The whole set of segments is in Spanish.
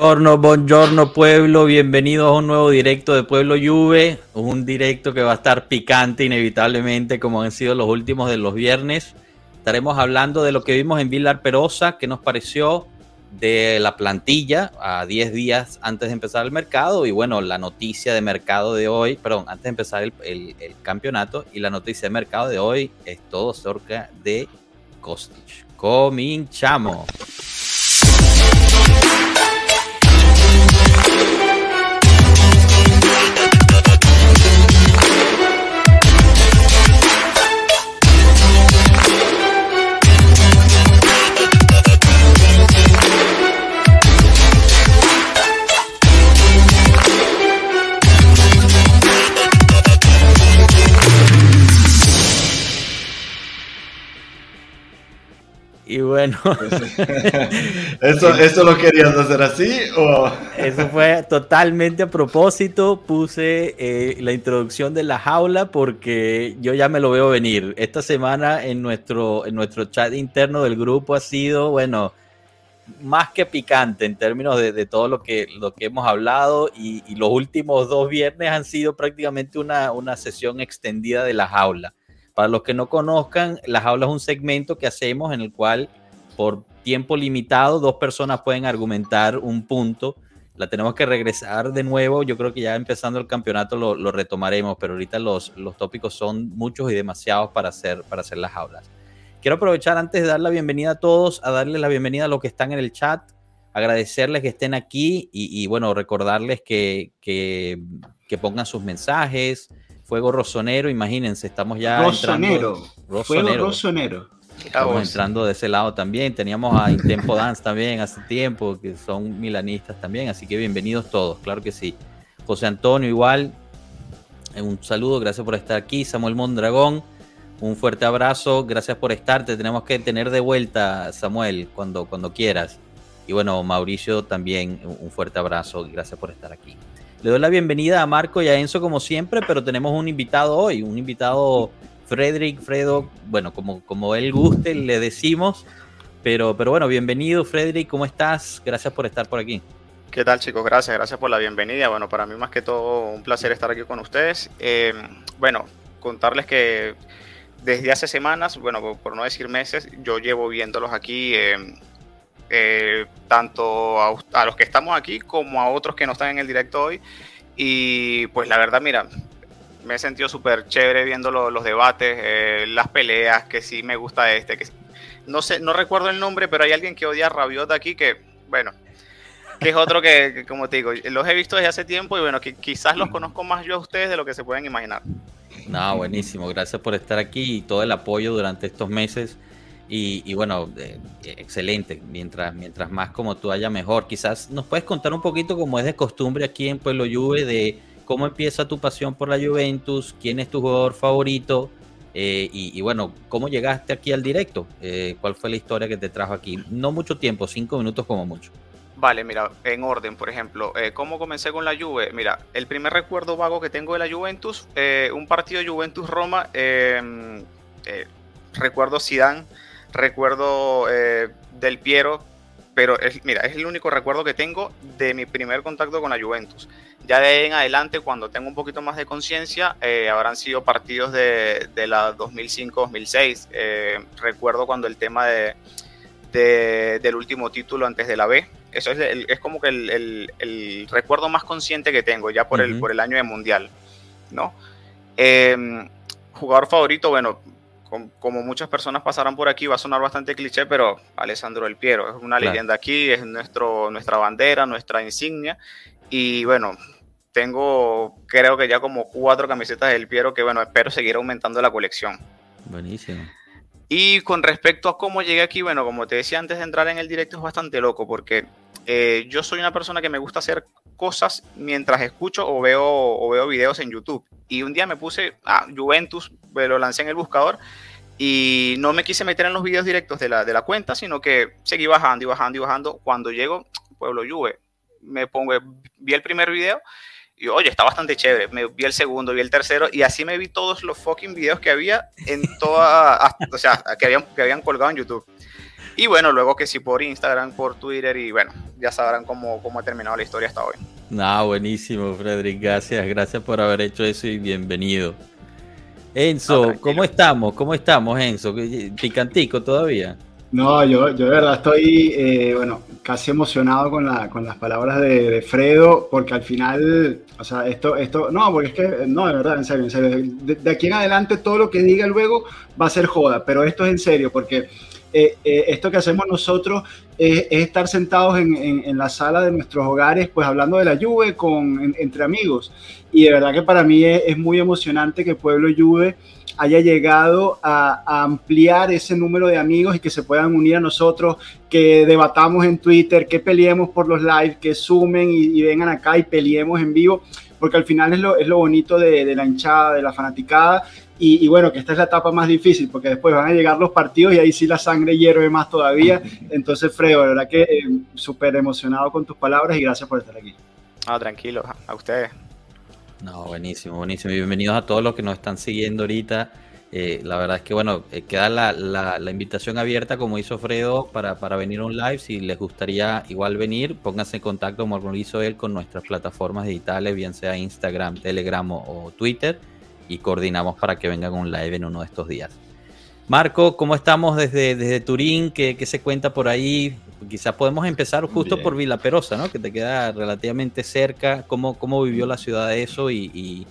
Buongiorno, buongiorno pueblo, bienvenidos a un nuevo directo de Pueblo Juve, un directo que va a estar picante inevitablemente como han sido los últimos de los viernes. Estaremos hablando de lo que vimos en Villar Perosa, qué nos pareció de la plantilla a 10 días antes de empezar el mercado y bueno, la noticia de mercado de hoy, perdón, antes de empezar el, el, el campeonato y la noticia de mercado de hoy es todo cerca de Kostic. Cominchamos. Y bueno. ¿Eso, ¿Eso lo querías hacer así? O? Eso fue totalmente a propósito. Puse eh, la introducción de la jaula porque yo ya me lo veo venir. Esta semana en nuestro, en nuestro chat interno del grupo ha sido, bueno, más que picante en términos de, de todo lo que, lo que hemos hablado. Y, y, los últimos dos viernes han sido prácticamente una, una sesión extendida de la jaula. Para los que no conozcan, las aulas es un segmento que hacemos en el cual por tiempo limitado dos personas pueden argumentar un punto. La tenemos que regresar de nuevo. Yo creo que ya empezando el campeonato lo, retomaremos, pero ahorita los, los, tópicos son muchos y demasiados para hacer, para hacer las aulas. Quiero aprovechar antes de dar la bienvenida a todos, a darles la bienvenida a los que están en el chat, agradecerles que estén aquí y, bueno, recordarles que, que pongan sus mensajes, Fuego Rosonero, imagínense, estamos ya Rosonero. entrando. Rosonero. Fuego Rosonero. Estamos entrando de ese lado también. Teníamos a Intempo Dance también hace tiempo, que son milanistas también, así que bienvenidos todos, claro que sí. José Antonio, igual, un saludo, gracias por estar aquí. Samuel Mondragón, un fuerte abrazo, gracias por estar. Te tenemos que tener de vuelta, Samuel, cuando, cuando quieras. Y bueno, Mauricio también, un fuerte abrazo, gracias por estar aquí. Le doy la bienvenida a Marco y a Enzo como siempre, pero tenemos un invitado hoy, un invitado Frederick, Fredo, bueno, como, como él guste, le decimos. Pero, pero bueno, bienvenido Frederick, ¿cómo estás? Gracias por estar por aquí. ¿Qué tal chicos? Gracias, gracias por la bienvenida. Bueno, para mí más que todo un placer estar aquí con ustedes. Eh, bueno, contarles que desde hace semanas, bueno, por no decir meses, yo llevo viéndolos aquí. Eh, eh, tanto a, a, los que estamos aquí como a otros que no están en el directo hoy. Y pues la verdad, mira, me he sentido súper chévere viendo lo, los debates, eh, las peleas, que sí me gusta este. Que, no sé, no recuerdo el nombre, pero hay alguien que odia a Rabiot aquí que, bueno, que es otro que, que, como te digo, los he visto desde hace tiempo y bueno, que quizás los conozco más yo a ustedes de lo que se pueden imaginar. No, buenísimo, gracias por estar aquí y todo el apoyo durante estos meses. Y, y, bueno, eh, excelente. Mientras, mientras más como tú haya mejor. Quizás nos puedes contar un poquito, como es de costumbre aquí en Pueblo Juve, de cómo empieza tu pasión por la Juventus, quién es tu jugador favorito eh, y, bueno, cómo llegaste aquí al directo. Eh, ¿Cuál fue la historia que te trajo aquí? No mucho tiempo, cinco minutos como mucho. Vale, mira, en orden, por ejemplo, eh, ¿cómo comencé con la Juve? Mira, el primer recuerdo vago que tengo de la Juventus, eh, un partido Juventus-Roma, recuerdo Zidane, recuerdo eh, del Piero, pero es, mira, es el único recuerdo que tengo de mi primer contacto con la Juventus. Ya de ahí en adelante, cuando tengo un poquito más de conciencia, eh, habrán sido partidos de, de la 2005-2006. Eh, recuerdo cuando el tema de, de, del último título antes de la B. Eso es, el, es como que el, el, el, recuerdo más consciente que tengo ya por, uh -huh. el, por el año de Mundial. ¿no? jugador favorito, bueno, como muchas personas pasarán por aquí, va a sonar bastante cliché, pero Alessandro El Piero es una claro. leyenda aquí, es nuestro, nuestra bandera, nuestra insignia. Y bueno, tengo creo que ya como cuatro camisetas del Piero que bueno, espero seguir aumentando la colección. Buenísimo. Y con respecto a cómo llegué aquí, bueno, como te decía antes de entrar en el directo, es bastante loco porque eh, yo soy una persona que me gusta hacer cosas mientras escucho o veo, o veo videos en YouTube. Y un día me puse a ah, Juventus, me lo lancé en el buscador y no me quise meter en los videos directos de la, de la cuenta, sino que seguí bajando y bajando y bajando. Cuando llego, Pueblo Juve, me pongo, vi el primer video y oye, está bastante chévere. Me vi el segundo, vi el tercero y así me vi todos los fucking videos que había en toda, o sea, que habían, que habían colgado en YouTube. Y bueno, luego que sí por Instagram, por Twitter y bueno, ya sabrán cómo, cómo ha terminado la historia hasta hoy. No, buenísimo, Frederick. Gracias, gracias por haber hecho eso y bienvenido. Enzo, ¿cómo estamos? ¿Cómo estamos, Enzo? ¿Picantico todavía? No, yo, yo de verdad estoy, eh, bueno, casi emocionado con, la, con las palabras de, Fredo, porque al final, o sea, esto, esto, no, porque es que, no, de verdad, en serio, en serio, de, aquí en adelante todo lo que diga luego va a ser joda, pero esto es en serio, porque eh, eh, esto que hacemos nosotros es, estar sentados en, en, la sala de nuestros hogares, pues hablando de la lluvia con, entre amigos, y de verdad que para mí es, muy emocionante que Pueblo Juve haya llegado a, ampliar ese número de amigos y que se puedan unir a nosotros, que debatamos en Twitter, que peleemos por los lives, que sumen y, vengan acá y peleemos en vivo, porque al final es lo, es lo bonito de, la hinchada, de la fanaticada. Y, bueno, que esta es la etapa más difícil, porque después van a llegar los partidos y ahí sí la sangre hierve más todavía. Entonces, Fredo, la verdad que eh, súper emocionado con tus palabras y gracias por estar aquí. Ah, tranquilo, a ustedes. No, buenísimo, buenísimo. Y bienvenidos a todos los que nos están siguiendo ahorita. Eh, la verdad es que, bueno, eh, queda la, la, invitación abierta, como hizo Fredo, para, para venir a un live. Si les gustaría igual venir, pónganse en contacto, como lo hizo él, con nuestras plataformas digitales, bien sea Instagram, Telegram o, Twitter, y coordinamos para que vengan a un live en uno de estos días. Marco, ¿cómo estamos desde, desde Turín? ¿Qué, ¿Qué, se cuenta por ahí? Quizás podemos empezar justo por Villa Perosa, ¿no? Que te queda relativamente cerca. ¿Cómo, cómo vivió la ciudad de eso? Y, y,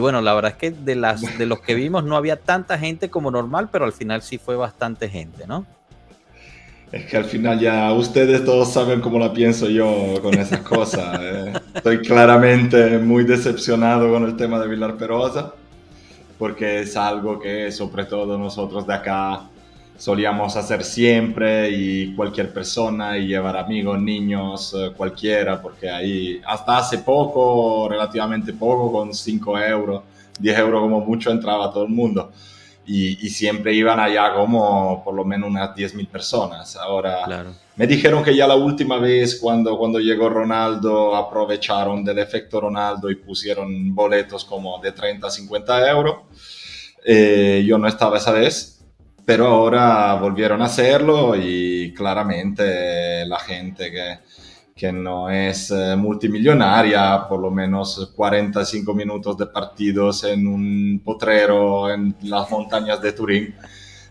bueno, la verdad es que de, las, de los que vimos no había tanta gente como normal, pero al final sí fue bastante gente, ¿no? Es que al final ya ustedes todos saben cómo la pienso yo con esas cosas. ¿eh? Estoy claramente muy decepcionado con el tema de Vilar Perosa, porque es algo que sobre todo nosotros de acá solíamos hacer siempre y cualquier persona y llevar amigos, niños, eh, cualquiera, porque ahí hasta hace poco, relativamente poco, con 5 euros, 10 euros como mucho entraba todo el mundo. Y, siempre iban allá como por lo menos unas 10.000 personas. Ahora, me dijeron que ya la última vez cuando, cuando llegó Ronaldo aprovecharon del efecto Ronaldo y pusieron boletos como de 30 a 50 euros. Eh, yo no estaba esa vez, pero ahora volvieron a hacerlo y claramente la gente que, que no es eh, multimillonaria, por lo menos 45 minutos de partidos en un potrero en las montañas de Turín,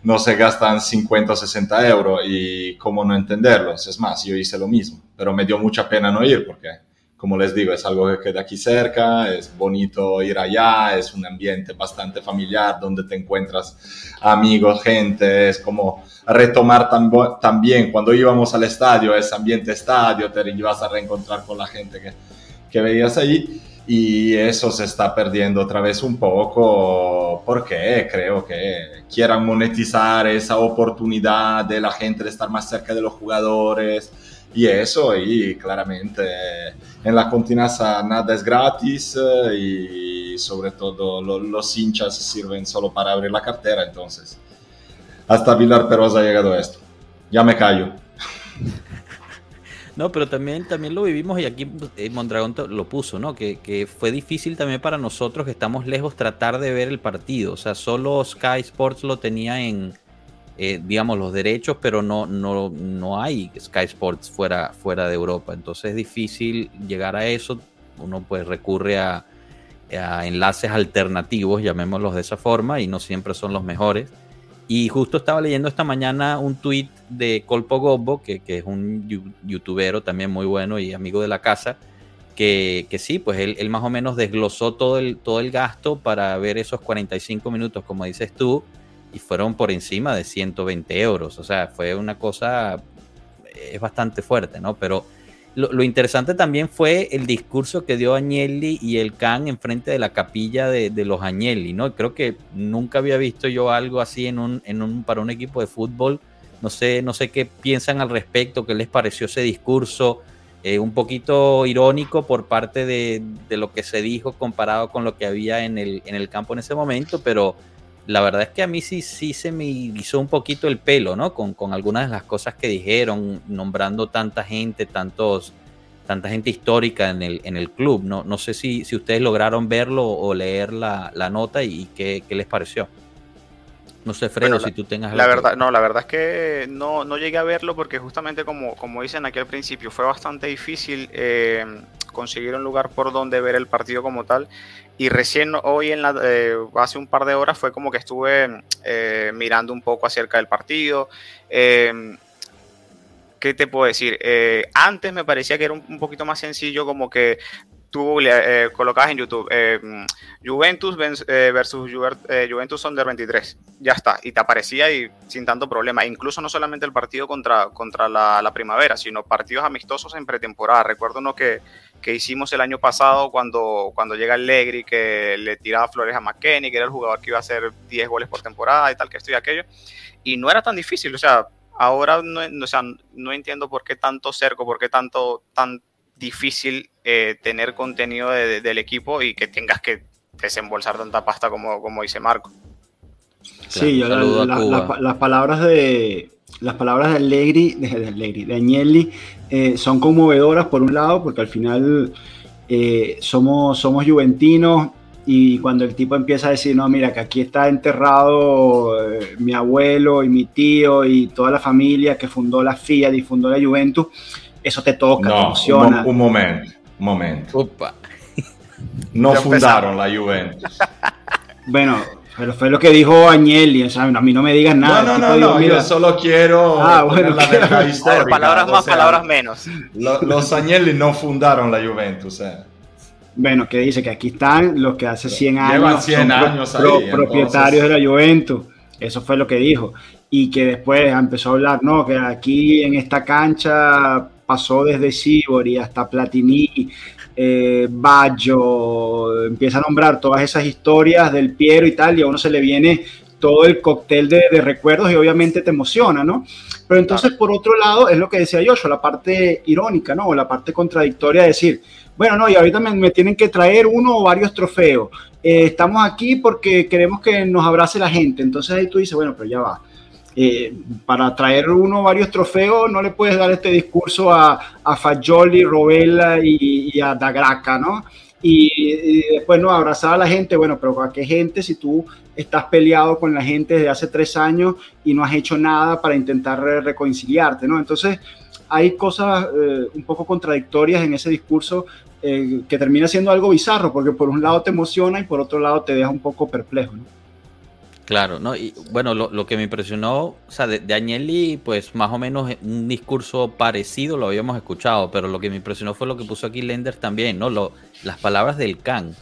no se gastan 50 o 60 euros y cómo no entenderlos. Es más, yo hice lo mismo, pero me dio mucha pena no ir porque como les digo, es algo que queda aquí cerca, es bonito ir allá, es un ambiente bastante familiar donde te encuentras amigos, gente, es como retomar también cuando íbamos al estadio, ese ambiente estadio, te ibas a reencontrar con la gente que, que veías allí y eso se está perdiendo otra vez un poco. Porque creo que quieran monetizar esa oportunidad de la gente de estar más cerca de los jugadores y eso, y claramente en la continaza nada es gratis eh, y sobre todo los hinchas sirven solo para abrir la cartera, entonces hasta Vilar Perosa ha llegado esto. Ya me callo. No, pero también, también lo vivimos y aquí eh, Mondragón lo puso, ¿no? Que, que, fue difícil también para nosotros que estamos lejos tratar de ver el partido. O sea, solo Sky Sports lo tenía en, eh, digamos, los derechos, pero no, no, no hay Sky Sports fuera, fuera de Europa. Entonces es difícil llegar a eso. Uno pues recurre a, enlaces alternativos, llamémoslos de esa forma, y no siempre son los mejores. Y justo estaba leyendo esta mañana un tweet de Colpo Gobbo, que, que, es un youtubero también muy bueno y amigo de la casa, que, que sí, pues él, él, más o menos desglosó todo el, todo el gasto para ver esos 45 minutos, como dices tú, y fueron por encima de 120 euros. O sea, fue una cosa, es bastante fuerte, ¿no? Pero lo, interesante también fue el discurso que dio Agnelli y el Can enfrente de la capilla de, los Agnelli, ¿no? Creo que nunca había visto yo algo así en un, en un, para un equipo de fútbol. No sé, no sé qué piensan al respecto, qué les pareció ese discurso. Eh, un poquito irónico por parte de, de, lo que se dijo comparado con lo que había en el, en el campo en ese momento, pero la verdad es que a mí sí, sí se me hizo un poquito el pelo, ¿no? Con, algunas de las cosas que dijeron, nombrando tanta gente, tantos, tanta gente histórica en el, en el club. No, no sé si, si ustedes lograron verlo o leer la, nota y qué, les pareció. No sé, Fredo, si tú tengas la verdad, No, la verdad es que no, no llegué a verlo porque justamente como, como dicen aquí al principio, fue bastante difícil eh, conseguir un lugar por donde ver el partido como tal. Y recién hoy, en la, eh, hace un par de horas, fue como que estuve eh, mirando un poco acerca del partido. ¿Qué te puedo decir? antes me parecía que era un, poquito más sencillo, como que tú eh, colocabas en YouTube eh, Juventus eh, versus Juventus Under 23. Ya está. Y te aparecía y sin tanto problema. Incluso no solamente el partido contra, contra la, primavera, sino partidos amistosos en pretemporada. Recuerdo uno que, que, hicimos el año pasado cuando, cuando llega Allegri, que le tiraba flores a McKenny, que era el jugador que iba a hacer 10 goles por temporada y tal, que esto y aquello. Y no era tan difícil. O sea, ahora no, o sea, no entiendo por qué tanto cerco, por qué tanto, tan difícil eh, tener contenido del equipo y que tengas que desembolsar tanta pasta como, como dice Marco. Sí, las palabras de las palabras de Allegri, de, de Agnelli, eh, son conmovedoras por un lado, porque al final eh, somos, somos juventinos y cuando el tipo empieza a decir, no, mira, que aquí está enterrado mi abuelo y mi tío y toda la familia que fundó la Fiat y fundó la Juventus, eso te toca, te emociona. Un, momento, un momento. No fundaron la Juventus. Bueno, pero fue lo que dijo Agnelli, o a mí no me digas nada. No, no, no, yo solo quiero ah, bueno, la histórica. Palabras más, palabras menos. los Agnelli no fundaron la Juventus. Eh. Bueno, que dice que aquí están los que hace 100 años, 100 son años propietarios de la Juventus. Eso fue lo que dijo. Y que después empezó a hablar, no, que aquí en esta cancha pasó desde Sibori hasta Platini, eh, Baggio, empieza a nombrar todas esas historias del Piero y tal, y a uno se le viene todo el cóctel de, recuerdos y obviamente te emociona, ¿no? Pero entonces, por otro lado, es lo que decía yo, la parte irónica, ¿no? O la parte contradictoria de decir, bueno, no, y ahorita me, tienen que traer uno o varios trofeos. Eh, estamos aquí porque queremos que nos abrace la gente. Entonces ahí tú dices, bueno, pero ya va eh, para traer uno varios trofeos no le puedes dar este discurso a, a Fagioli, Robella y, a Dagraca, ¿no? Y, después no abrazar a la gente, bueno, pero ¿a qué gente si tú estás peleado con la gente desde hace tres años y no has hecho nada para intentar reconciliarte, ¿no? Entonces hay cosas eh, un poco contradictorias en ese discurso eh, que termina siendo algo bizarro, porque por un lado te emociona y por otro lado te deja un poco perplejo, ¿no? Claro, ¿no? Y bueno, lo, que me impresionó, o sea, de, Agnelli, pues más o menos un discurso parecido lo habíamos escuchado, pero lo que me impresionó fue lo que puso aquí Lender también, ¿no? Lo, las palabras del Can.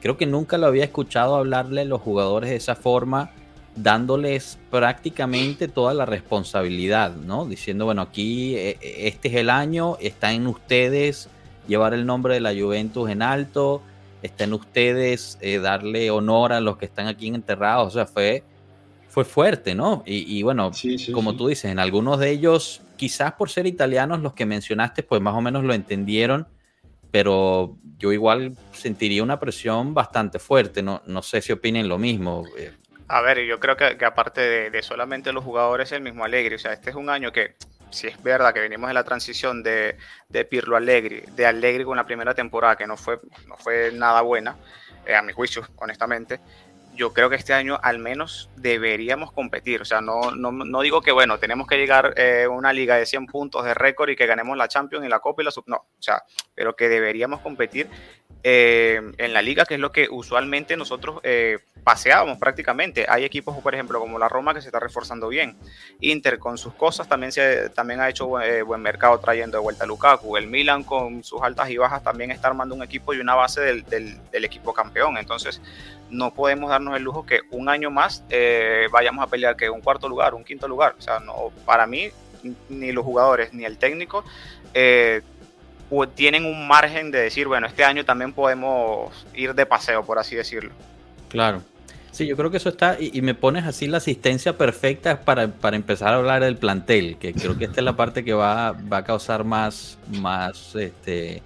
Creo que nunca lo había escuchado hablarle a los jugadores de esa forma, dándoles prácticamente toda la responsabilidad, ¿no? Diciendo, bueno, aquí e, e, este es el año, está en ustedes llevar el nombre de la Juventus en alto estén ustedes, eh, darle honor a los que están aquí enterrados. O sea, fue, fue fuerte, ¿no? Y, bueno, como tú dices, en algunos de ellos, quizás por ser italianos, los que mencionaste, pues más o menos lo entendieron, pero yo igual sentiría una presión bastante fuerte. No, no sé si opinen lo mismo. Eh. A ver, yo creo que, aparte de, de, solamente los jugadores, el mismo Alegre. O sea, este es un año que si es verdad que venimos de la transición de, de Pirlo Allegri, de Allegri con la primera temporada, que no fue, no fue nada buena, eh, a mi juicio, honestamente, yo creo que este año al menos deberíamos competir. O sea, no, no, no digo que, bueno, tenemos que llegar a eh, una liga de 100 puntos de récord y que ganemos la Champions y la Copa y la Sub. No, o sea, pero que deberíamos competir eh, en la liga, que es lo que usualmente nosotros eh, paseábamos prácticamente. Hay equipos, por ejemplo, como la Roma, que se está reforzando bien. Inter, con sus cosas, también, se, también ha hecho eh, buen, mercado trayendo de vuelta a Lukaku. El Milan, con sus altas y bajas, también está armando un equipo y una base del, del, equipo campeón. Entonces, no podemos darnos el lujo que un año más vayamos a pelear que un cuarto lugar, un quinto lugar. O sea, no, para mí, ni los jugadores ni el técnico tienen un margen de decir, bueno, este año también podemos ir de paseo, por así decirlo. Claro. Sí, yo creo que eso está, y, me pones así la asistencia perfecta para, empezar a hablar del plantel, que creo que esta es la parte que va, a causar más, más este,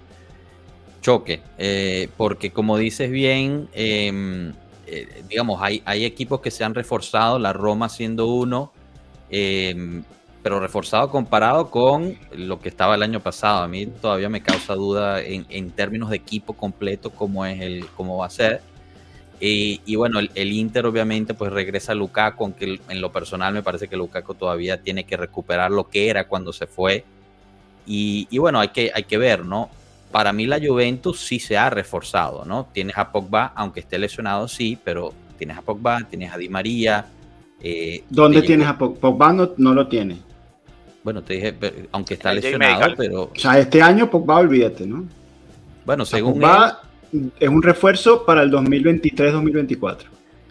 choque, eh, porque como dices bien, em, eh, digamos, hay, hay equipos que se han reforzado, la Roma siendo uno, eh, pero reforzado comparado con lo que estaba el año pasado. A mí todavía me causa duda en, términos de equipo completo cómo es el cómo va a ser. Y, bueno, el, Inter obviamente pues regresa a Lukaku, aunque en lo personal me parece que Lukaku todavía tiene que recuperar lo que era cuando se fue. Y, bueno, hay que, hay que ver, ¿no? Para mí la Juventus sí se ha reforzado, ¿no? Tienes a Pogba, aunque esté lesionado, sí, pero tienes a Pogba, tienes a Di María. Eh, ¿Dónde tienes a Pogba? Pogba no, lo tiene. Bueno, te dije, aunque está lesionado, pero... O sea, este año Pogba, olvídate, ¿no? Bueno, según Pogba es un refuerzo para el 2023-2024.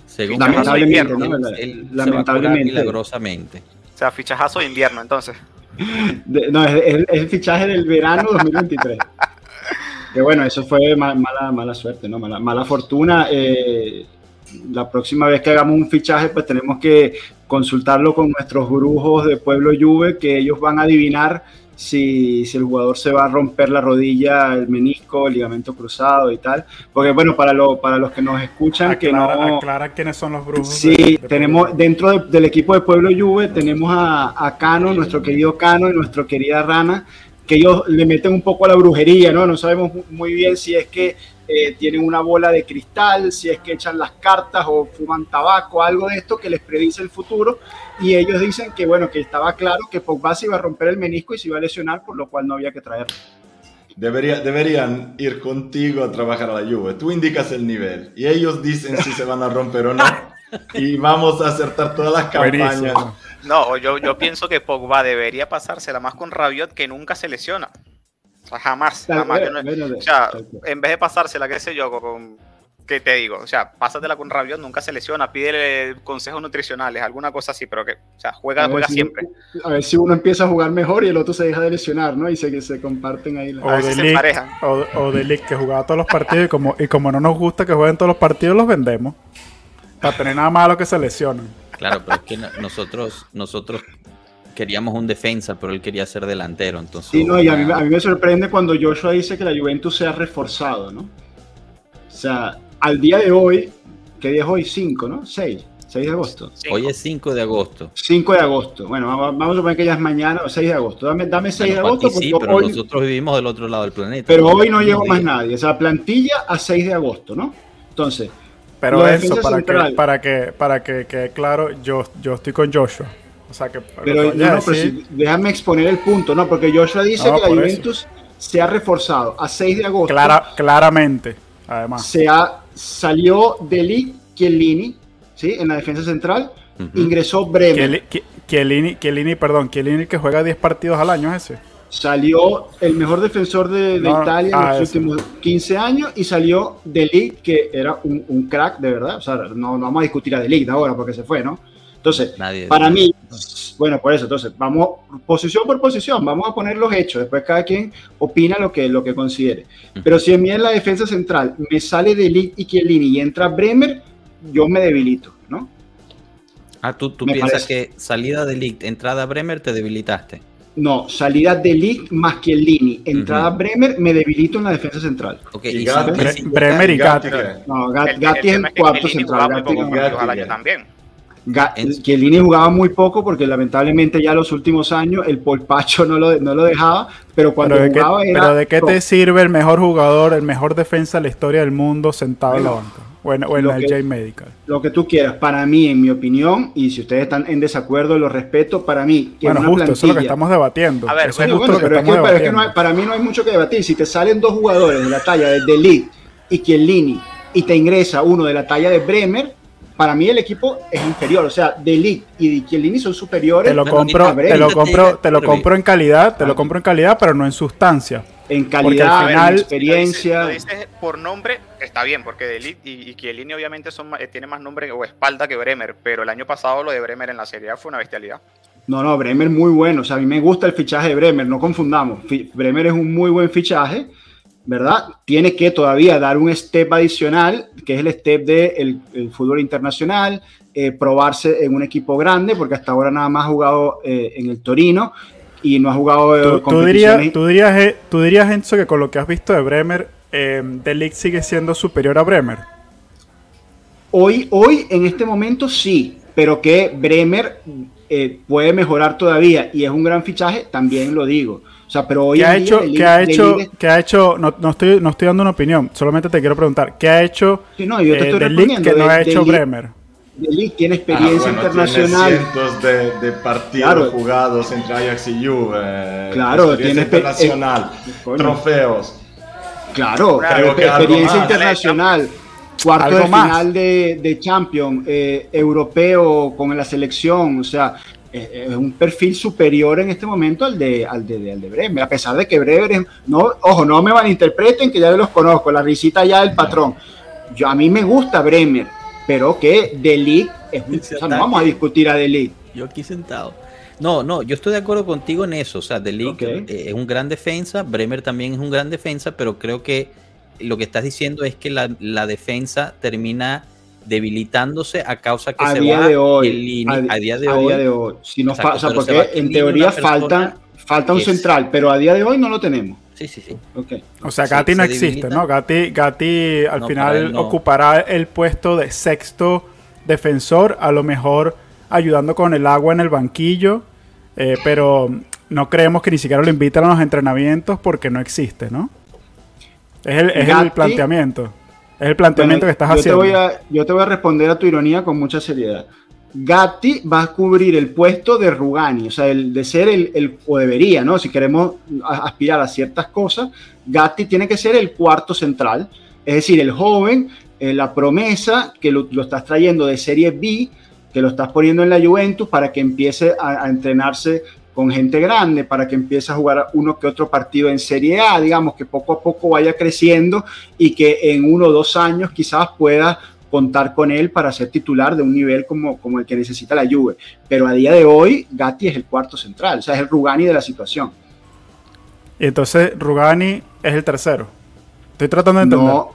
Según lamentablemente, ¿no? lamentablemente. Milagrosamente. O sea, fichajazo de invierno, entonces. no, es, el fichaje del verano 2023. que bueno, eso fue mala, mala suerte, ¿no? Mala, mala fortuna. Eh, la próxima vez que hagamos un fichaje, pues tenemos que consultarlo con nuestros brujos de Pueblo Juve, que ellos van a adivinar si, si, el jugador se va a romper la rodilla, el menisco, el ligamento cruzado y tal. Porque bueno, para, lo, para los que nos escuchan, que no... Aclara quiénes son los brujos. Sí, tenemos dentro del equipo de Pueblo Juve, tenemos a, a Cano, nuestro querido Cano y nuestra querida Rana, que ellos le meten un poco a la brujería, ¿no? No sabemos muy bien si es que eh, tienen una bola de cristal, si es que echan las cartas o fuman tabaco, algo de esto que les predice el futuro. Y ellos dicen que, bueno, que estaba claro que Pogba se iba a romper el menisco y se iba a lesionar, por lo cual no había que traerlo. Debería, deberían ir contigo a trabajar a la Juve. Tú indicas el nivel y ellos dicen si se van a romper o no. Y vamos a acertar todas las campañas. No, yo, yo pienso que Pogba debería pasársela más con Rabiot que nunca se lesiona jamás, jamás. o sea, en vez de pasársela, qué sé yo, con, ¿qué te digo? O sea, pásatela con Rabiot, nunca se lesiona, pídele consejos nutricionales, alguna cosa así, pero que, o sea, juega, juega siempre. A ver si uno empieza a jugar mejor y el otro se deja de lesionar, ¿no? Y se, se comparten ahí. O, de se o, o, de League, que jugaba todos los partidos y como, y como no nos gusta que jueguen todos los partidos, los vendemos. Para tener nada malo que se lesionen. Claro, pero es que nosotros, nosotros queríamos un defensa, pero él quería ser delantero. Entonces, sí, no, y a mí, me sorprende cuando Joshua dice que la Juventus se ha reforzado, ¿no? O sea, al día de hoy, ¿qué día es hoy? 5, ¿no? 6. 6 de agosto. Hoy es 5 de agosto. 5 de agosto. Bueno, vamos a poner que ya es mañana o 6 de agosto. Dame, dame 6 de agosto. sí, pero nosotros vivimos del otro lado del planeta. Pero hoy no llegó más nadie. O sea, plantilla a 6 de agosto, ¿no? Entonces. Pero eso, para que, para que, para que quede claro, yo, yo estoy con Joshua. O sea que. Pero, no, déjame exponer el punto, ¿no? Porque Joshua dice que la Juventus se ha reforzado a 6 de agosto. claramente, además. Se ha, salió Deli Chiellini, ¿sí? En la defensa central. Ingresó Bremer. Chiellini, perdón, Chiellini que juega 10 partidos al año ese. Salió el mejor defensor de, Italia en ah, los últimos 15 años y salió Deli, que era un, crack de verdad. O sea, no, no vamos a discutir a Deli ahora porque se fue, ¿no? Entonces, para mí, bueno, por eso, entonces, vamos posición por posición, vamos a poner los hechos, después cada quien opina lo que, lo que considere. Pero si a mí en la defensa central me sale de Ligt y Chiellini y entra Bremer, yo me debilito, ¿no? Ah, tú, tú piensas que salida de Ligt, entrada Bremer, te debilitaste. No, salida de Ligt más Chiellini, entrada Bremer, me debilito en la defensa central. Okay, y Bremer y Gatti. No, Gatti es el cuarto central. Gatti, también. Chiellini jugaba muy poco porque lamentablemente ya los últimos años el polpacho no lo, no lo dejaba, pero cuando jugaba de Pero ¿de qué te sirve el mejor jugador, el mejor defensa de la historia del mundo sentado en la banca? O en, el J Medical. Lo que tú quieras, para mí, en mi opinión, y si ustedes están en desacuerdo, lo respeto, para mí. Que bueno, justo, eso es lo que estamos debatiendo. A ver, para mí no hay mucho que debatir. Si te salen dos jugadores de la talla de Delete y Chiellini y te ingresa uno de la talla de Bremer, para mí el equipo es inferior. O sea, De y Chiellini son superiores. Te lo compro, te lo compro, te lo compro en calidad, te lo compro en calidad, pero no en sustancia. En calidad, en experiencia. Lo dices, por nombre, está bien, porque De y, y Chiellini obviamente son, eh, tiene más nombre o espalda que Bremer, pero el año pasado lo de Bremer en la Serie A fue una bestialidad. No, no, Bremer muy bueno. O sea, a mí me gusta el fichaje de Bremer, no confundamos. Bremer es un muy buen fichaje ¿verdad? Tiene que todavía dar un step adicional, que es el step del de el fútbol internacional, eh, probarse en un equipo grande, porque hasta ahora nada más ha jugado eh, en el Torino y no ha jugado eh, ¿Tú, tú, dirías, tú, dirías, tú dirías, Enzo, que con lo que has visto de Bremer, eh, De sigue siendo superior a Bremer. Hoy, hoy, en este momento, sí, pero que Bremer puede mejorar todavía y es un gran fichaje, también lo digo. O sea, pero hoy ¿Qué ha día hecho, qué ha hecho, Ligt- qué ha hecho, no, no estoy, no estoy dando una opinión, solamente te quiero preguntar, ¿qué ha hecho Sí, no, yo te eh, estoy De Ligt respondiendo. que no De- ha hecho Bremer? Ligt tiene Ah, experiencia bueno, internacional. Tiene cientos de, de partidos Claro. jugados entre Ajax y Juve. Claro, experiencia tiene internacional, eh, coño. trofeos. Claro, Creo que experiencia más. internacional. Cuarto de más. final de, de Champions, eh, europeo con la selección, o sea, eh, es un perfil superior en este momento al de, al de, de- al de Bremer, a pesar de que Bremer es, no, ojo, no me malinterpreten que ya los conozco, la risita ya del patrón. Yo a mí me gusta Bremer, pero que Ligt es un- o sea, no vamos a discutir a Ligt. Yo aquí sentado. No, no, yo estoy de acuerdo contigo en eso. O sea, De Ligt Ok. eh, es un gran defensa, Bremer también es un gran defensa, pero creo que lo que estás diciendo es que la, la defensa termina debilitándose a causa que a se día va de hoy, Chiellini. a, día de a hoy. día de hoy. Si no Exacto, se porque en teoría falta, falta un es- central, pero a día de hoy no lo tenemos. Sí, sí, sí. Ok. O sea, Sí, Gatti no se existe, debilita. ¿no? Gatti, Gatti al No, final él no. ocupará el puesto de sexto defensor, a lo mejor ayudando con el agua en el banquillo, eh, pero no creemos que ni siquiera lo invitan a los entrenamientos porque no existe, ¿no? Es el, es el planteamiento. Es el planteamiento Bueno, que estás yo haciendo. Te voy a, yo te voy a responder a tu ironía con mucha seriedad. Gatti va a cubrir el puesto de Rugani, o sea, el de ser el, el- o debería, ¿no? Si queremos aspirar a ciertas cosas, Gatti tiene que ser el cuarto central, es decir, el joven, eh, la promesa que lo, estás trayendo de Serie B, que lo estás poniendo en la Juventus para que empiece a entrenarse con gente grande, para que empiece a jugar uno que otro partido en Serie A, digamos, que poco a poco vaya creciendo y que en uno o dos años quizás pueda contar con él para ser titular de un nivel como, como el que necesita la Juve. Pero a día de hoy, Gatti es el cuarto central, o sea, es el Rugani de la situación. Y entonces Rugani es el tercero. Estoy tratando de entender. No,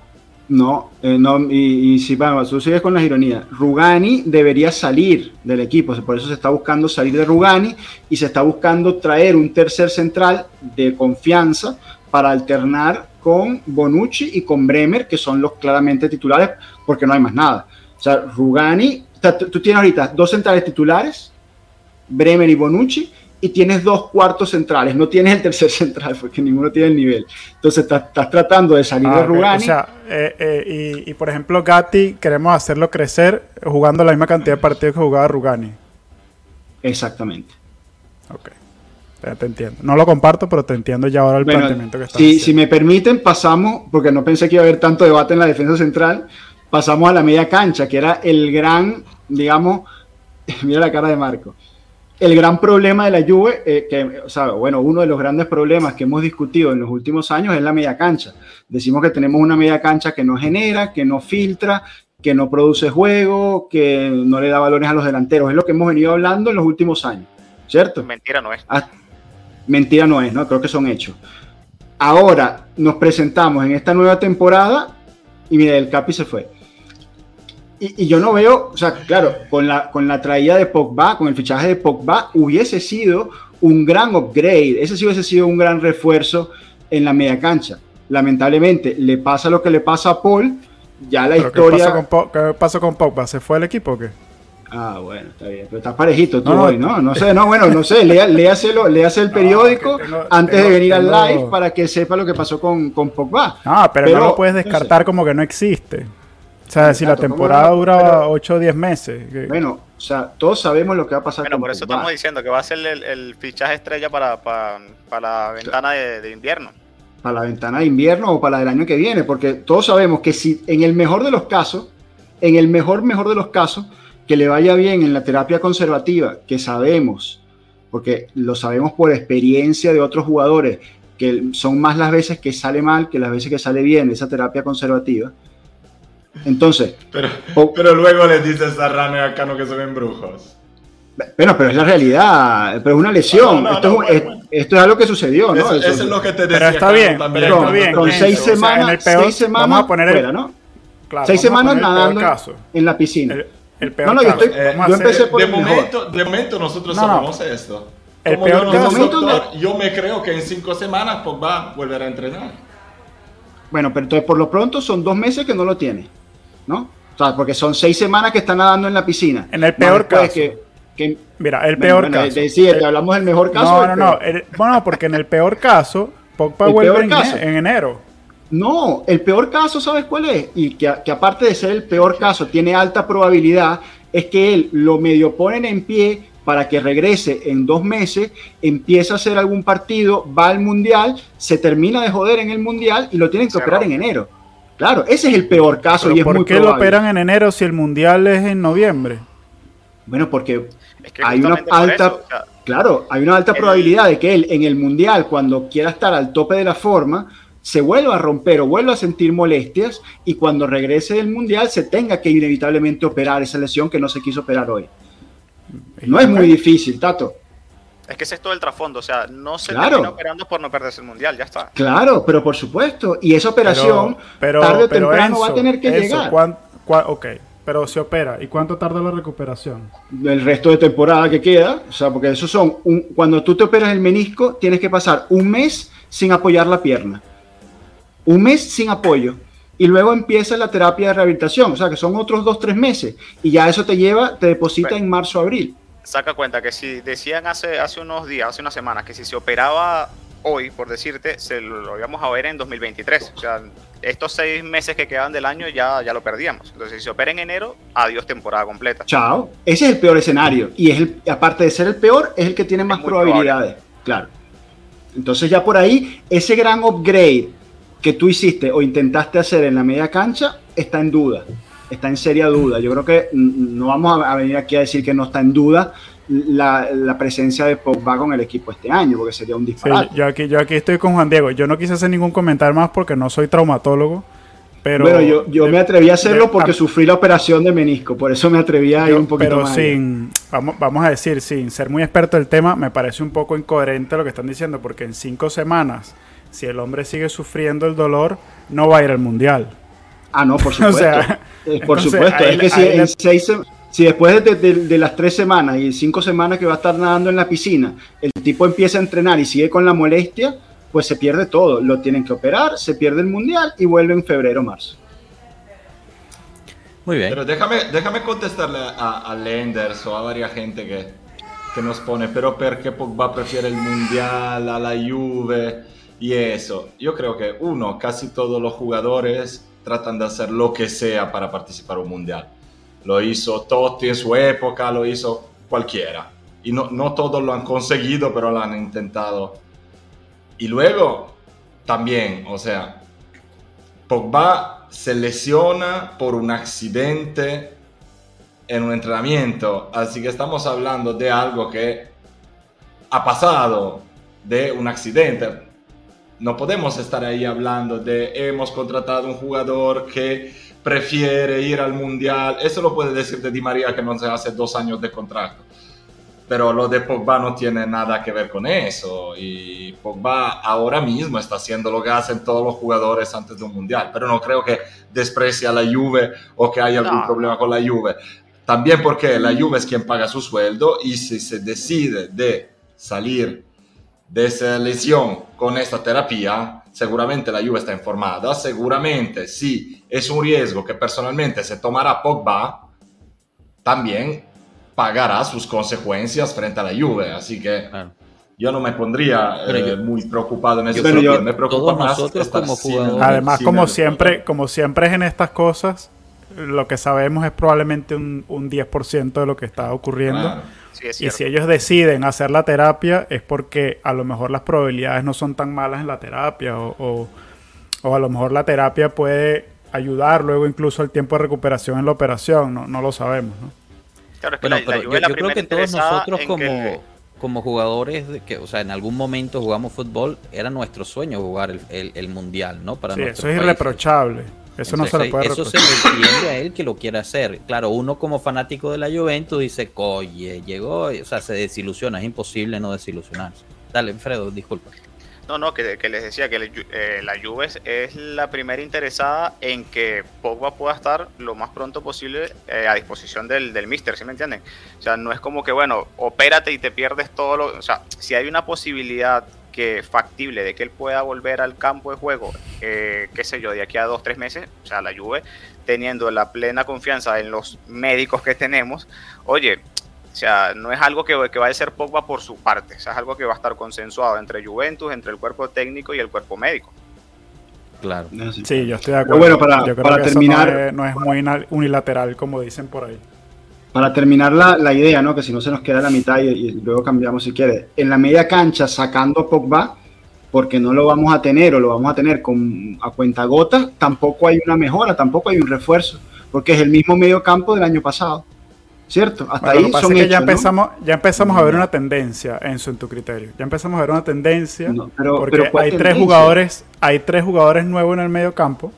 no, eh, no y, y si vamos, tú sigues con las ironías. Rugani debería salir del equipo, por eso se está buscando salir de Rugani y se está buscando traer un tercer central de confianza para alternar con Bonucci y con Bremer, que son los claramente titulares, porque no hay más nada. O sea, Rugani, o sea, tú tienes ahorita dos centrales titulares, Bremer y Bonucci, y tienes dos cuartos centrales, no tienes el tercer central, porque ninguno tiene el nivel. Entonces estás, estás tratando de salir Ah, de ok. Rugani. O sea, eh, eh, y, y, por ejemplo, Gatti queremos hacerlo crecer jugando la misma cantidad de partidos que jugaba Rugani. Exactamente. Ok. Ya te entiendo. No lo comparto, pero te entiendo ya ahora el Bueno, planteamiento que estás si, haciendo. si me permiten, pasamos, porque no pensé que iba a haber tanto debate en la defensa central, pasamos a la media cancha, que era el gran, digamos, mira la cara de Marco, el gran problema de la Juve, eh, que, o sea, bueno, uno de los grandes problemas que hemos discutido en los últimos años es la media cancha. Decimos que tenemos una media cancha que no genera, que no filtra, que no produce juego, que no le da valores a los delanteros. Es lo que hemos venido hablando en los últimos años, ¿cierto? Mentira no es. Ah, mentira no es, ¿no? Creo que son hechos. Ahora nos presentamos en esta nueva temporada y mira, el Capi se fue. Y, y yo no veo, o sea, claro, con la, con la traída de Pogba, con el fichaje de Pogba, hubiese sido un gran upgrade, ese sí hubiese sido un gran refuerzo en la media cancha. Lamentablemente, le pasa lo que le pasa a Paul, ya la ¿Pero ¿qué, historia... pasó con Po- ¿Qué pasó con Pogba? ¿Se fue el equipo o qué? Ah, bueno, está bien. Pero estás parejito tú No, no, hoy, ¿no? No sé, no, bueno, no sé. Lea, léaselo, léase el periódico tengo- antes tengo- de venir tengo- al live para que sepa lo que pasó con, con Pogba. No, pero, Pero, no lo puedes no sé. descartar como que no existe. O sea, si la Exacto, ¿cómo temporada no? dura Pero- 8 o 10 meses. que- Bueno, o sea, todos sabemos lo que va a pasar Bueno, con por eso Pogba. estamos diciendo que va a ser el, el fichaje estrella para, para, para la ventana de, de invierno. Para la ventana de invierno o para el año que viene, porque todos sabemos que si en el mejor de los casos, en el mejor, mejor de los casos, que le vaya bien en la terapia conservativa, que sabemos, porque lo sabemos por experiencia de otros jugadores, que son más las veces que sale mal que las veces que sale bien esa terapia conservativa. Entonces, Pero, pero luego le dices a Rane y a Cano que son embrujos. bueno, pero es la realidad, pero es una lesión. No, no, esto, no, es, bueno, es- bueno. esto es algo que sucedió, ¿no? eso, Eso- eso es lo que te decía Pero está Cano bien, también. pero con, está bien. con seis o sea, en semanas, el peor- seis semanas vamos a poner el- fuera, ¿no? Claro, seis semanas nadando caso. en la piscina. El, el peor No, no, yo caso. estoy- Eh, a yo hacer- empecé por de el mejor. momento, de momento nosotros No, no. sabemos esto. El Como peor yo no soy doctor, yo me creo que en cinco semanas Pogba volverá a entrenar. Bueno, pero entonces por lo pronto son dos meses que no lo tiene, ¿no? O sea, porque son seis semanas que está nadando en la piscina. En el peor caso. que- Mira, el peor caso. Sí, te hablamos del mejor caso. No, no, no. bueno, porque en el peor caso, Pogba vuelve en, enero. No, el peor caso, ¿sabes cuál es? Y que, que, aparte de ser el peor caso, tiene alta probabilidad, es que él lo medio ponen en pie para que regrese en dos meses, empieza a hacer algún partido, va al mundial, se termina de joder en el mundial y lo tienen que operar en enero. Claro, ese es el peor caso y es ¿Por qué lo operan en enero si el mundial es en noviembre? Bueno, porque hay una alta, claro, hay una alta probabilidad de que él en el mundial, cuando quiera estar al tope de la forma, se vuelva a romper o vuelva a sentir molestias y cuando regrese del mundial se tenga que inevitablemente operar esa lesión que no se quiso operar hoy. No es muy difícil, Tato. Es que ese es todo el trasfondo, o sea, no se termina operando por no perderse el mundial, ya está. Claro, pero por supuesto, y esa operación tarde o temprano va a tener que llegar. ok, pero se opera. ¿Y cuánto tarda la recuperación? El resto de temporada que queda, o sea, porque eso son, cuando tú te operas el menisco, tienes que pasar un mes sin apoyar la pierna. Un mes sin apoyo y luego empieza la terapia de rehabilitación, o sea que son otros dos, tres meses, y ya eso te lleva, te deposita en marzo, abril. Saca cuenta que si decían hace, hace unos días, hace unas semanas, que si se operaba hoy, por decirte, se lo, íbamos a ver en 2023, o sea, estos seis meses que quedan del año ya, ya lo perdíamos. Entonces, si se opera en enero, adiós temporada completa. Chao. Ese es el peor escenario. Y es el, aparte de ser el peor, es el que tiene más probabilidades. Claro. Entonces ya por ahí, ese gran upgrade que tú hiciste o intentaste hacer en la media cancha está en duda, está en seria duda. Yo creo que no vamos a venir aquí a decir que no está en duda la, presencia de Pogba con el equipo este año, porque sería un disparate. yo, aquí, yo aquí estoy con Juan Diego. Yo no quise hacer ningún comentario más porque no soy traumatólogo. Pero bueno, yo, yo me atreví a hacerlo porque sufrí la operación de menisco, por eso me atreví a ir un poquito pero más. sin, vamos, vamos a decir, sin ser muy experto del tema, me parece un poco incoherente lo que están diciendo, porque en cinco semanas si el hombre sigue sufriendo el dolor, no va a ir al mundial. Ah, no, por supuesto. Eh, por supuesto. es que si, después de, las tres semanas y cinco semanas que va a estar nadando en la piscina, el tipo empieza a entrenar y sigue con la molestia, pues se pierde todo. Lo tienen que operar, se pierde el mundial y vuelve en febrero o marzo. Muy bien. Pero déjame, déjame contestarle a, a Lenders o a varias gente que, que nos pone, pero ¿por qué Pogba prefiere el mundial a la Juve? Y eso, yo creo que uno, casi todos los jugadores tratan de hacer lo que sea para participar en un mundial. Lo hizo Totti en su época, lo hizo cualquiera. Y no, no todos lo han conseguido, pero lo han intentado. Y luego, también, o sea, Pogba se lesiona por un accidente en un entrenamiento. Así que estamos hablando de algo que ha pasado, de un accidente no podemos estar ahí hablando de hemos contratado un jugador que prefiere ir al mundial. Eso lo puede decir de Di María que no se hace dos años de contrato. Pero lo de Pogba no tiene nada que ver con eso. Y Pogba ahora mismo está haciendo lo que hacen todos los jugadores antes de un mundial. Pero no creo que desprecie a la Juve o que haya algún problema con la Juve. También porque la Juve es quien paga su sueldo y si se decide de salir de esa lesión con esta terapia, seguramente la Juve está informada, seguramente si es un riesgo que personalmente se tomará Pogba, también pagará sus consecuencias frente a la Juve, así que yo no me pondría eh, muy preocupado en ese sentido, me preocupa más como Además, como siempre, como siempre es en estas cosas, lo que sabemos es probablemente un, un 10% de lo que está ocurriendo y si ellos deciden hacer la terapia es porque a lo mejor las probabilidades no son tan malas en la terapia o, a lo mejor la terapia puede ayudar luego incluso el tiempo de recuperación en la operación, no, lo sabemos. ¿no? Claro, yo, creo que todos nosotros como, como jugadores, de que, o sea, en algún momento jugamos fútbol, era nuestro sueño jugar el, mundial, ¿no? Para sí, eso es irreprochable. Eso no se le puede Eso se le entiende a él que lo quiere hacer. Claro, uno como fanático de la Juventus dice, oye, llegó, o sea, se desilusiona, es imposible no desilusionarse. Dale, Fredo, disculpa. No, no, que, les decía que eh, la Juve es la primera interesada en que Pogba pueda estar lo más pronto posible eh, a disposición del, del Mister, ¿sí me entienden? O sea, no es como que, bueno, opérate y te pierdes todo lo... O sea, si hay una posibilidad que factible de que él pueda volver al campo de juego, eh, qué sé yo, de aquí a dos, tres meses, o sea, la Juve, teniendo la plena confianza en los médicos que tenemos, oye, O sea, no es algo que, que va a ser Pogba por su parte, o sea, es algo que va a estar consensuado entre Juventus, entre el cuerpo técnico y el cuerpo médico. Claro. Sí, yo estoy de acuerdo. bueno, para, yo creo para que eso terminar, no es, no es muy unilateral, como dicen por ahí. Para terminar la, la idea, ¿no? Que si no se nos queda la mitad y, y luego cambiamos si quiere. En la media cancha, sacando a Pogba, porque no lo vamos a tener o lo vamos a tener con, a cuenta gota, tampoco hay una mejora, tampoco hay un refuerzo, porque es el mismo medio campo del año pasado. ¿Cierto? Hasta Bueno, ahí son es que ya empezamos, ya empezamos a ver una tendencia en tu criterio. Ya empezamos a ver una tendencia No, pero- porque pero ¿cuál hay tres jugadores, hay tres jugadores nuevos en el medio campo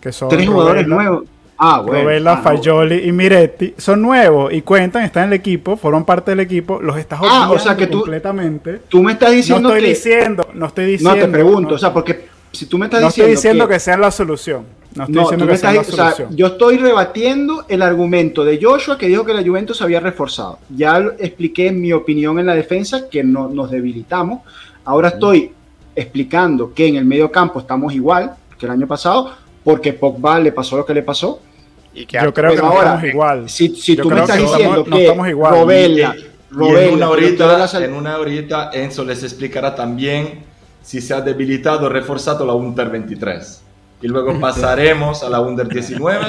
que son Tres jugadores nuevos. Ah, bueno. Robela, Ah, no. Fagioli y Miretti son nuevos y cuentan, están en el equipo, forman parte del equipo, los estás Ah, o obviando sea que tú- completamente. Tú me estás No diciendo estoy que... diciendo, no estoy diciendo. no, te pregunto, no- o sea, porque si tú me estás no estoy diciendo, diciendo que, sean la solución. No estoy No, diciendo que me sean la estás, o sea, solución. yo estoy rebatiendo el argumento de Joshua que dijo que la Juventus había reforzado. Ya expliqué mi opinión en la defensa que no, nos debilitamos. Ahora estoy explicando que en el medio campo estamos igual que el año pasado porque Pogba le pasó lo que le pasó. Y que Yo creo que no ahora, estamos igual. Si, si tú me estás que diciendo estamos- no que estamos igual. Robella, en una horita, en una horita Enzo les explicará también si se ha debilitado o reforzado la Under 23. Y luego pasaremos a la Under 19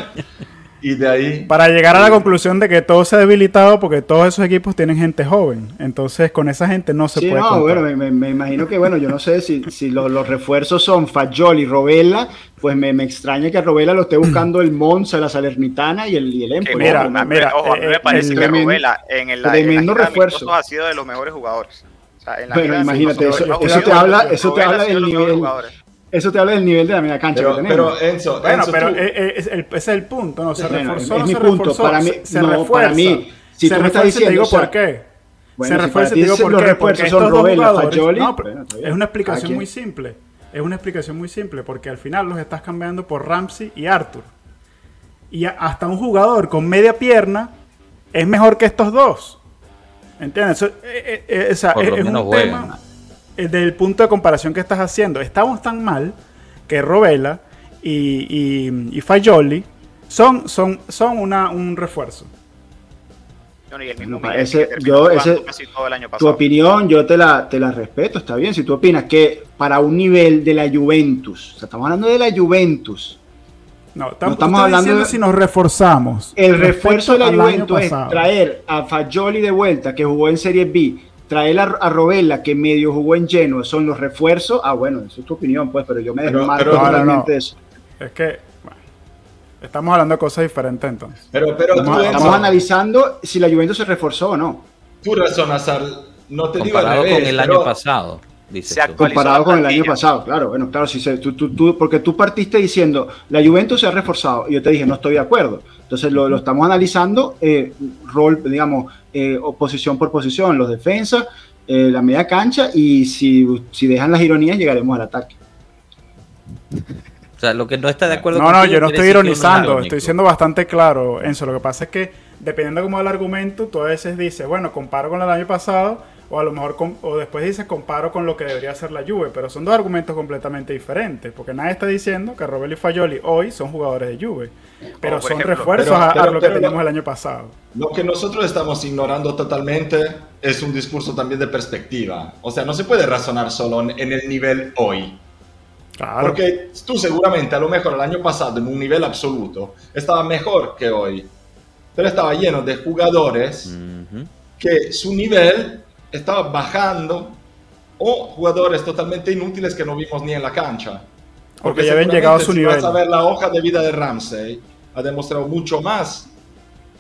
y de ahí... Para llegar a la conclusión de que todo se ha debilitado porque todos esos equipos tienen gente joven. Entonces, con esa gente no se Sí, puede. no, contar. bueno, me, me- me imagino que, bueno, yo no sé si, si los, los refuerzos son Fagioli y Robella, pues me, me extraña que a Robella lo esté buscando el Monza, la Salernitana y el, y el Empoli. mira, mira, ojo, a mí eh, me parece el que Robela en el en la tremendo refuerzo. amistosos ha sido de los mejores jugadores. O sea, en la Bueno, imagínate, eso- te habla- eso te Robela habla del nivel- jugadores. Eso te habla del nivel de la media cancha Pero, que tenemos. pero Enzo, Bueno, Enzo, pero tú- eh, eh, es el- ese es el punto, ¿no? Se Bueno, reforzó, es no mi se punto. reforzó, Para mí- se, no, refuerza. para mí, si se tú me estás refuerza y te digo o sea, por qué. bueno, se si refuerza te digo por los qué. refuerzos Porque son estos dos Robella, jugadores- Fagioli, no, bueno, es una explicación muy simple. Es una explicación muy simple porque al final los estás cambiando por Ramsey y Arthur. Y a- hasta un jugador con media pierna es mejor que estos dos. ¿Entiendes? Eso, eh, eh, eh, o sea, Por es, un juegan. tema del punto de comparación que estás haciendo. Estamos tan mal que Robela y, y, y Fagioli son, son, son una, un refuerzo. Bueno, y el mismo Miguel, ese- yo, ese- casi todo el año Tu opinión yo te la, te la respeto, está bien. Si tú opinas que para un nivel de la Juventus, o sea, estamos hablando de la Juventus, No, No tam- estamos hablando diciendo de- si nos reforzamos. el refuerzo de la Juventus es traer a Fagioli de vuelta, que jugó en Serie B, traer a, a Robella, que medio jugó en Genoa, son los refuerzos. Ah, bueno, eso es tu opinión, pues, pero yo me desmarco pero- No, no, totalmente no. de eso. Es que, bueno, estamos hablando de cosas diferentes entonces. pero, pero tú, Estamos, estamos analizando si la Juventus se reforzó o no. tú razonas al... No te digo al Comparado revés, con el año pasado, dices Se comparado con el año pasado, claro, bueno, claro, si se, tú, tú- tú- porque tú partiste diciendo la Juventus se ha reforzado y yo te dije no estoy de acuerdo. Entonces lo, lo estamos analizando eh, rol, digamos, eh, o posición por posición, los defensas, eh, la media cancha y si, si dejan las ironías llegaremos al ataque. O sea, lo que no está de acuerdo No, no, yo no estoy es ironizando, estoy siendo bastante claro, Enzo. Lo que pasa es que dependiendo de cómo va el argumento, tú a veces dices, bueno, comparo con el año pasado, o a lo mejor, com- o después dices, comparo con lo que debería ser la Juve, pero son dos argumentos completamente diferentes, porque nadie está diciendo que Robel y Fayoli hoy son jugadores de Juve, pero por son ejemplo, refuerzos pero- a- a, pero- lo que teníamos no- el año pasado. Lo que nosotros estamos ignorando totalmente es un discurso también de perspectiva. O sea, no se puede razonar solo en, en el nivel hoy. Claro. Porque tú seguramente a lo mejor el año pasado en un nivel absoluto estaba mejor que hoy. Pero estaba lleno de jugadores Ujú. que su nivel estaba bajando o jugadores totalmente inútiles que no vimos ni en la cancha. Porque ya habían llegado a su seguramente nivel. si vas a ver la hoja de vida de Ramsey, ha demostrado mucho más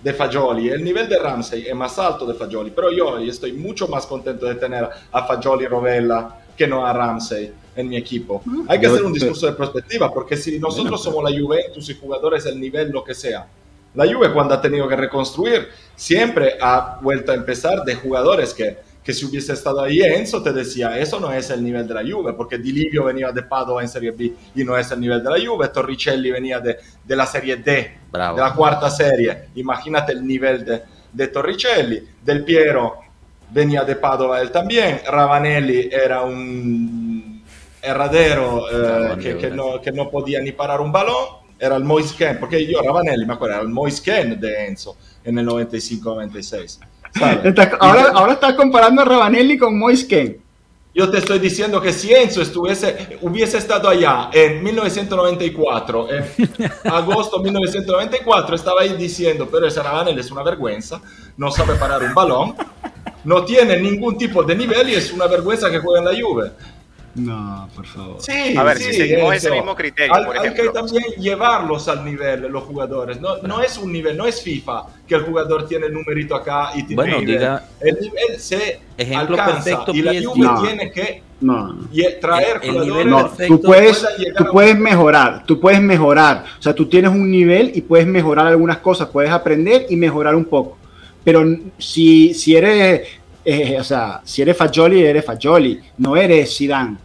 de Fagioli. El nivel de Ramsey es más alto de Fagioli, pero yo hoy estoy mucho más contento de tener a Fagioli Rovella que no a Ramsey en mi equipo. Hay que hacer un discurso de perspectiva, porque si nosotros somos la Juventus y jugadores el nivel, lo que sea, la Juve cuando ha tenido que reconstruir siempre ha vuelto a empezar de jugadores que, que si hubiese estado ahí Enzo te decía, eso no es el nivel de la Juve, porque Di Livio venía de Padova en Serie B y no es el nivel de la Juve, Torricelli venía de, de la Serie D, Bravo. de la cuarta serie, imagínate el nivel de, de Torricelli, Del Piero venía de Padova él también, Ravanelli era un herradero eh, que, que no, que no podía ni parar un balón, era el Moise Ken, porque yo Ravanelli me acuerdo, era el Moise Ken de Enzo en el 95-96. Estás- ahora, ahora estás comparando a Rabanelli con Moise. Yo te estoy diciendo que si Enzo estuviese, hubiese estado allá en 1994, en agosto 1994, estaba ahí diciendo, pero ese Ravanel es una vergüenza, no sabe parar un balón, no tiene ningún tipo de nivel y es una vergüenza que juega en la Juve. No, por favor. Sí, A ver, sí, si seguimos ese Enzo. mismo criterio, Hay, por hay que ejemplo. también llevarlos al nivel, los jugadores. No, no es un nivel, no es FIFA, que el jugador tiene el numerito acá y tiene Bueno, el nivel. diga- El nivel se Ejemplo alcanza perfecto, y la PSG. Juve No. tiene que No, no. ye- traer El- el nivel No, tú puedes, tú puedes mejorar, tú puedes mejorar. O sea, tú tienes un nivel y puedes mejorar algunas cosas, puedes aprender y mejorar un poco. Pero si, si eres, eh, o sea, si eres Fagioli, eres Fagioli, no eres Zidane.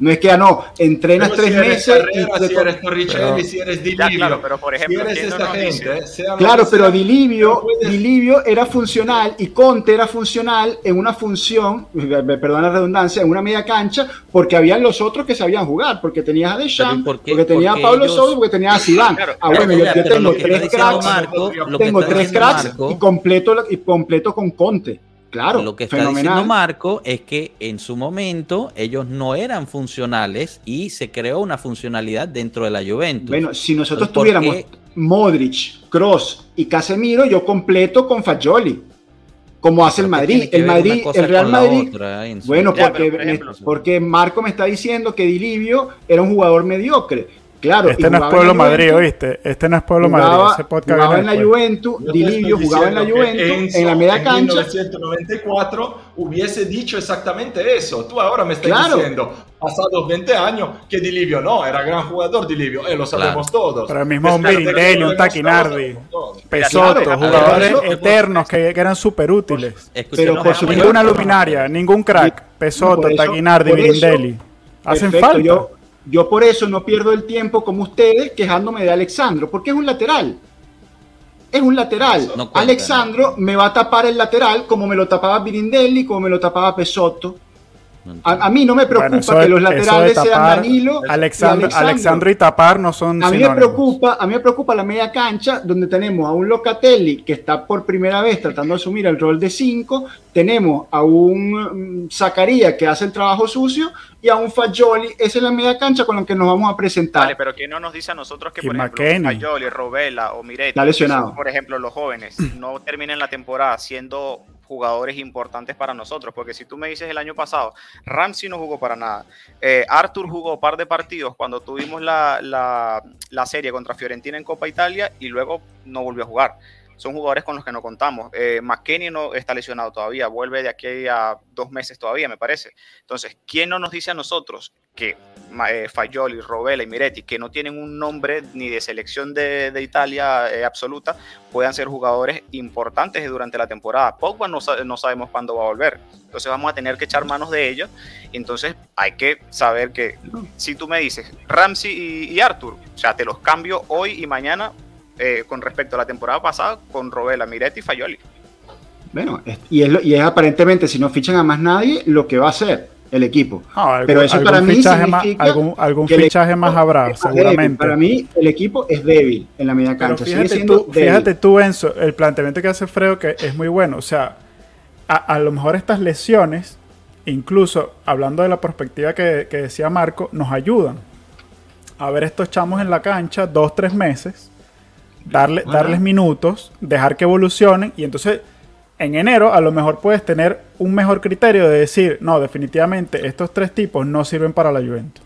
No es que, ah, no, entrenas Pero tres si eres meses y Carrera, te si eres Torricelli, Pero- si eres Di Ya, Livio, claro, pero por ejemplo, si eres ¿quién no esta nos gente, sea Claro, pero sea, Di Livio, no puedes- Di Livio era funcional y Conte era funcional en una función, perdón la redundancia, en una media cancha, porque habían los otros que sabían jugar, porque tenías a Deschamps, ¿y por porque tenías Porque a Pablo ellos- porque tenías a Zidane. Claro, ah, pero bueno, yo, yo pero tengo tres cracks, Marco, tengo tres cracks Marco- y completo, y completo con Conte. Claro, Lo que está fenomenal. diciendo Marco es que en su momento ellos no eran funcionales y se creó una funcionalidad dentro de la Juventus. Bueno, si nosotros Entonces, ¿por tuviéramos qué? Modric, Cross y Casemiro, yo completo con Fagioli. Como hace el Pero ¿qué Madrid. El Madrid, el Real Madrid. otra? Bueno, Ya, porque, pero, por ejemplo- me- porque Marco me está diciendo que Di Livio era un jugador mediocre. Claro, y Este no es jugaba en Pueblo la Madrid, ¿oíste? Este no es Pueblo jugaba, Madrid. Ese podcast jugaba en la. Juventus, Yo Di te Livio estoy jugaba en la Juventus, Enzo en la media en cancha. 1994 hubiese dicho exactamente eso. Tú ahora me estás Claro. diciendo, pasados 20 años, que Di Livio no, era gran jugador Di Livio, eh, lo sabemos todos. Pero el mismo un Birindelli, un Taquinardi. Pesoto, Claro, jugadores eternos que, que eran súper útiles. Pero por Ninguna luminaria, ningún crack. Eso- Taquinardi, Birindelli. Hacen falta. Yo, yo por eso no pierdo el tiempo como ustedes quejándome de Alexandro, porque es un lateral. Es un lateral. No Alexandro me va a tapar el lateral como me lo tapaba Birindelli, como me lo tapaba Pesotto. A, a mí no me preocupa Bueno, eso que de- los laterales sean tapar, Danilo y Alexandro, Alexandro. Alexandro y tapar no son A mí me preocupa, a mí me preocupa la media cancha donde tenemos a un Locatelli que está por primera vez tratando de asumir el rol de 5, tenemos a un mm, Zacarías que hace el trabajo sucio y a un Fagioli, esa es la media cancha con la que nos vamos a presentar. Vale, pero ¿quién no nos dice a nosotros que, Y por ejemplo, McKennie. Fayoli, Robela o Miretti, por ejemplo, los jóvenes, no terminen la temporada siendo jugadores importantes para nosotros? Porque si tú me dices el año pasado, Ramsey no jugó para nada, eh, Arthur jugó un par de partidos cuando tuvimos la, la, la serie contra Fiorentina en Copa Italia y luego no volvió a jugar. Son jugadores con los que no contamos. Eh, no está lesionado todavía, vuelve de aquí a dos meses todavía, me parece. Entonces, ¿quién no nos dice a nosotros que eh, Fagioli, Robela y Miretti, que no tienen un nombre ni de selección de, Italia eh, absoluta, puedan ser jugadores importantes durante la temporada? Pogba no, sa- no sabemos cuándo va a volver. Entonces vamos a tener que echar manos de ellos. Entonces hay que saber que si tú me dices Ramsey y, Arthur, o sea, te los cambio hoy y mañana eh, con respecto a la temporada pasada con Robela, Miretti y Fagioli. Bueno, y es, lo- y es aparentemente, si no fichan a más nadie, lo que va a hacer el equipo. Pero eso para mí fichaje más, significa algún, fichaje más habrá, débil. seguramente. Para mí, el equipo es débil en la media cancha. Fíjate tú, débil. fíjate tú, Enzo, el planteamiento que hace Fredo que es muy bueno. O sea, a, a lo mejor estas lesiones, incluso hablando de la perspectiva que, que decía Marco, nos ayudan a ver estos chamos en la cancha dos, tres meses, darle, Bueno. darles minutos, dejar que evolucionen y entonces en enero a lo mejor puedes tener un mejor criterio de decir, no, definitivamente estos tres tipos no sirven para la Juventus.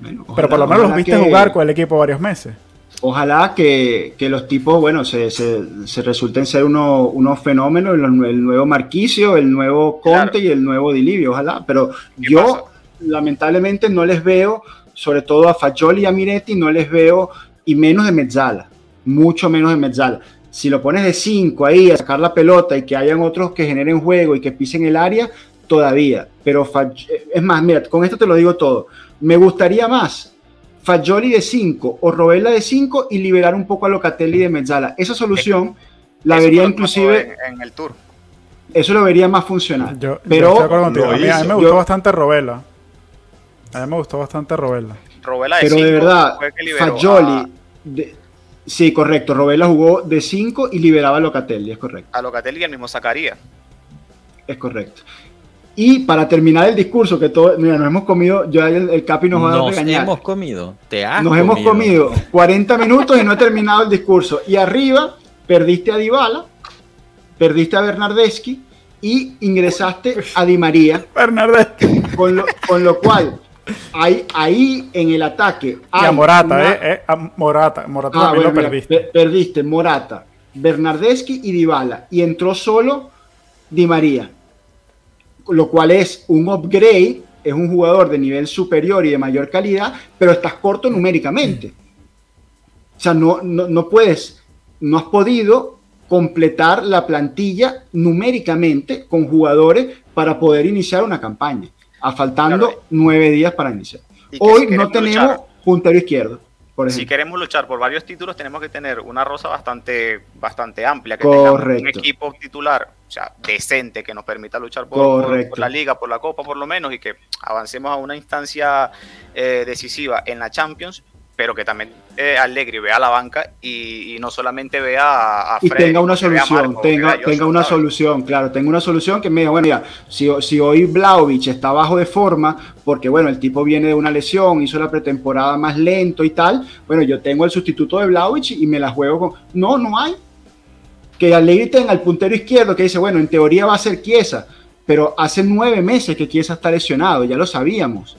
Bueno, Pero por ojalá- lo menos los viste que- jugar con el equipo varios meses. Ojalá que, que los tipos, bueno, se, se, se resulten ser uno- unos fenómenos, el, el nuevo Marquicio, el nuevo Conte Claro. y el nuevo Dilivio, ojalá. Pero ¿Qué yo, pasa? lamentablemente, no les veo, sobre todo a Fagioli y a Miretti, no les veo, y menos de Mezzala, mucho menos de Mezzala. Si lo pones de 5 ahí a sacar la pelota y que hayan otros que generen juego y que pisen el área, todavía. Pero es más, mira, con esto te lo digo todo. Me gustaría más Fagioli de 5 o Robella de 5 y liberar un poco a Locatelli de Mezzala. Esa solución la vería inclusive, en, en el tour. eso lo vería más funcional. Yo, yo Pero estoy de acuerdo contigo. lo A mí, a mí me gustó Yo- bastante Robela. A mí me gustó bastante Robela. Robela de Pero de verdad, Fagioli, a- de- sí, correcto, Robella jugó de 5 y liberaba a Locatelli, es correcto. a Locatelli y al mismo Zacarías. Es correcto. Y para terminar el discurso, que todo, mira, nos hemos comido, yo el, el Capi nos va a regañar. Nos hemos comido, te has Nos comido. hemos comido 40 minutos y no he terminado el discurso. Y arriba perdiste a Dybala, perdiste a Bernardeschi y ingresaste a Di María, Bernardeschi. con lo, con lo cual ahí, ahí en el ataque Y a Morata, una- ¿eh? eh, A Morata. Morata Ah, también bueno, lo mira, perdiste. pe- perdiste Morata, Bernardeschi y Dybala. Y entró solo Di María. Lo cual es un upgrade, es un jugador de nivel superior y de mayor calidad, pero estás corto numéricamente. O sea, no, no, no puedes, no has podido completar la plantilla numéricamente con jugadores para poder iniciar una campaña, a faltando Claro. nueve días para iniciar. Hoy si no tenemos luchar- puntero izquierdo, por Si queremos luchar por varios títulos, tenemos que tener una rosa bastante, bastante amplia, que tengamos un Correcto. equipo titular, o sea, decente, que nos permita luchar por, por- Correcto. por la liga, por la copa, por lo menos, y que avancemos a una instancia eh, decisiva en la Champions, pero que también eh, Allegri vea a la banca y, y no solamente vea a, a y tenga una solución, Marco, tenga, Joshua, tenga una ¿sabes? solución, claro, tenga una solución que me diga, bueno, ya, si, si hoy Vlaovic está bajo de forma, porque bueno, el tipo viene de una lesión, hizo la pretemporada más lento y tal, bueno, yo tengo el sustituto de Vlaovic y me la juego con... No, no hay. Que Allegri tenga el puntero izquierdo que dice, bueno, en teoría va a ser Chiesa, pero hace nueve meses que Chiesa está lesionado, ya lo sabíamos.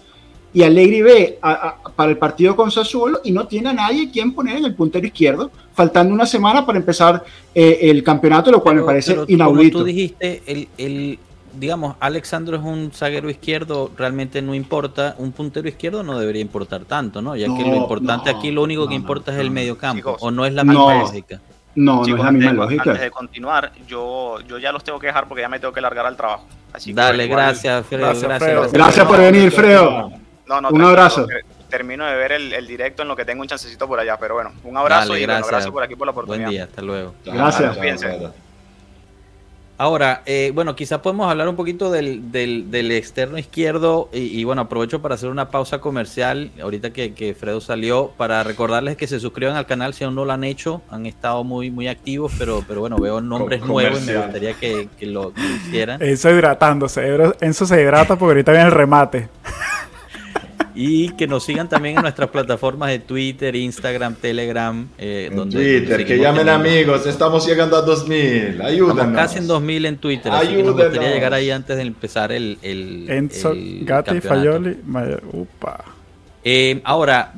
Y Allegri ve a- a- para el partido con Sassuolo y no tiene a nadie quien poner en el puntero izquierdo, faltando una semana para empezar eh, el campeonato, lo cual me Pero- parece pero inaudito. Como tú dijiste, el, el- digamos, Alexandro es un zaguero izquierdo, realmente no importa. Un puntero izquierdo no debería importar tanto, ¿no? Ya que lo importante no, aquí, lo único no, que no, importa es el no. medio campo, Chicos, o no es la no. misma lógica. no, no es la misma antes de- lógica. Antes de continuar, yo, yo ya los tengo que dejar porque ya me tengo que largar al trabajo. Así Dale, gracias, Fredo, Gracias, gracias. Fredo. Gracias por venir, Fredo. No, no, Un abrazo. ter- Termino de ver el, el directo en lo que tengo un chancecito por allá, pero bueno, un abrazo Dale, y bueno, gracias. gracias por aquí por la Buen oportunidad. día, hasta luego. Gracias. Ahora, eh, bueno, quizás podemos hablar un poquito del, del- del externo izquierdo y, y, bueno, aprovecho para hacer una pausa comercial, ahorita que, que Fredo salió, para recordarles que se suscriban al canal si aún no lo han hecho, han estado muy, muy activos, pero, pero bueno, veo nombres nuevos y me gustaría que, que lo, que lo hicieran. Enzo hidratándose. Enzo se hidrata porque ahorita viene el remate. Y que nos sigan también en nuestras plataformas de Twitter, Instagram, Telegram, eh, En donde Twitter, que llamen teniendo- amigos, estamos llegando a 2000, ayúdanos. Estamos casi en 2000 en Twitter, así que nos Ayúdenos. gustaría llegar ahí antes de empezar el, el, Enzo, el Gatti. Fayoli. Mayer- Upa. Eh, ahora,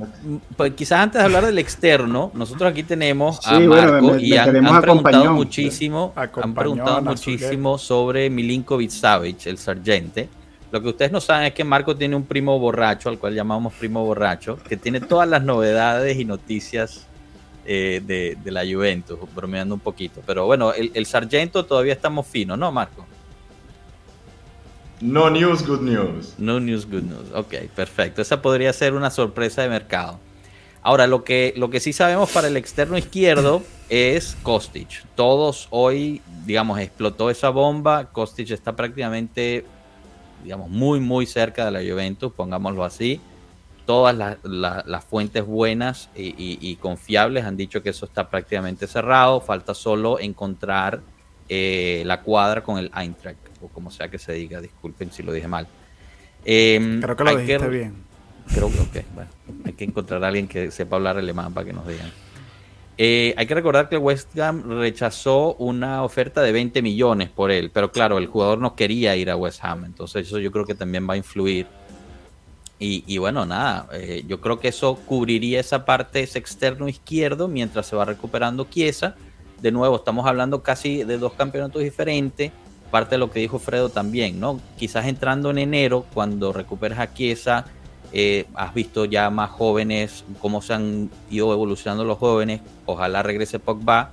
pues quizás antes de hablar del externo, nosotros aquí tenemos a Sí, bueno, Marco me- y han, han preguntado muchísimo, han preguntado muchísimo sobre Milinkovic Savic, el sargente. Lo que ustedes no saben es que Marco tiene un primo borracho, al cual llamamos primo borracho, que tiene todas las novedades y noticias eh, de, de la Juventus, bromeando un poquito. Pero bueno, el, el sargento todavía estamos finos, ¿no, Marco? No news, good news. No news, good news. Ok, perfecto. Esa podría ser una sorpresa de mercado. Ahora, lo que, lo que sí sabemos para el externo izquierdo es Kostic. Todos hoy, digamos, explotó esa bomba. Kostic está prácticamente, digamos, muy, muy cerca de la Juventus, pongámoslo así. Todas las, la- las fuentes buenas y, y- y confiables han dicho que eso está prácticamente cerrado. Falta solo encontrar eh, la cuadra con el Eintracht, o como sea que se diga. Disculpen si lo dije mal. Em, Creo que lo dijiste bien. Creo que, bueno, hay que encontrar a alguien que sepa hablar alemán para que nos digan. Eh, hay que recordar que el West Ham rechazó una oferta de 20 millones por él, pero claro, el jugador no quería ir a West Ham, entonces eso yo creo que también va a influir. Y, bueno, nada, eh, yo creo que eso cubriría esa parte, ese externo izquierdo, mientras se va recuperando Chiesa. De nuevo, estamos hablando casi de dos campeonatos diferentes, parte de lo que dijo Fredo también, ¿no? Quizás entrando en enero, cuando recuperes a Chiesa, eh, has visto ya más jóvenes, cómo se han ido evolucionando los jóvenes. Ojalá regrese Pogba.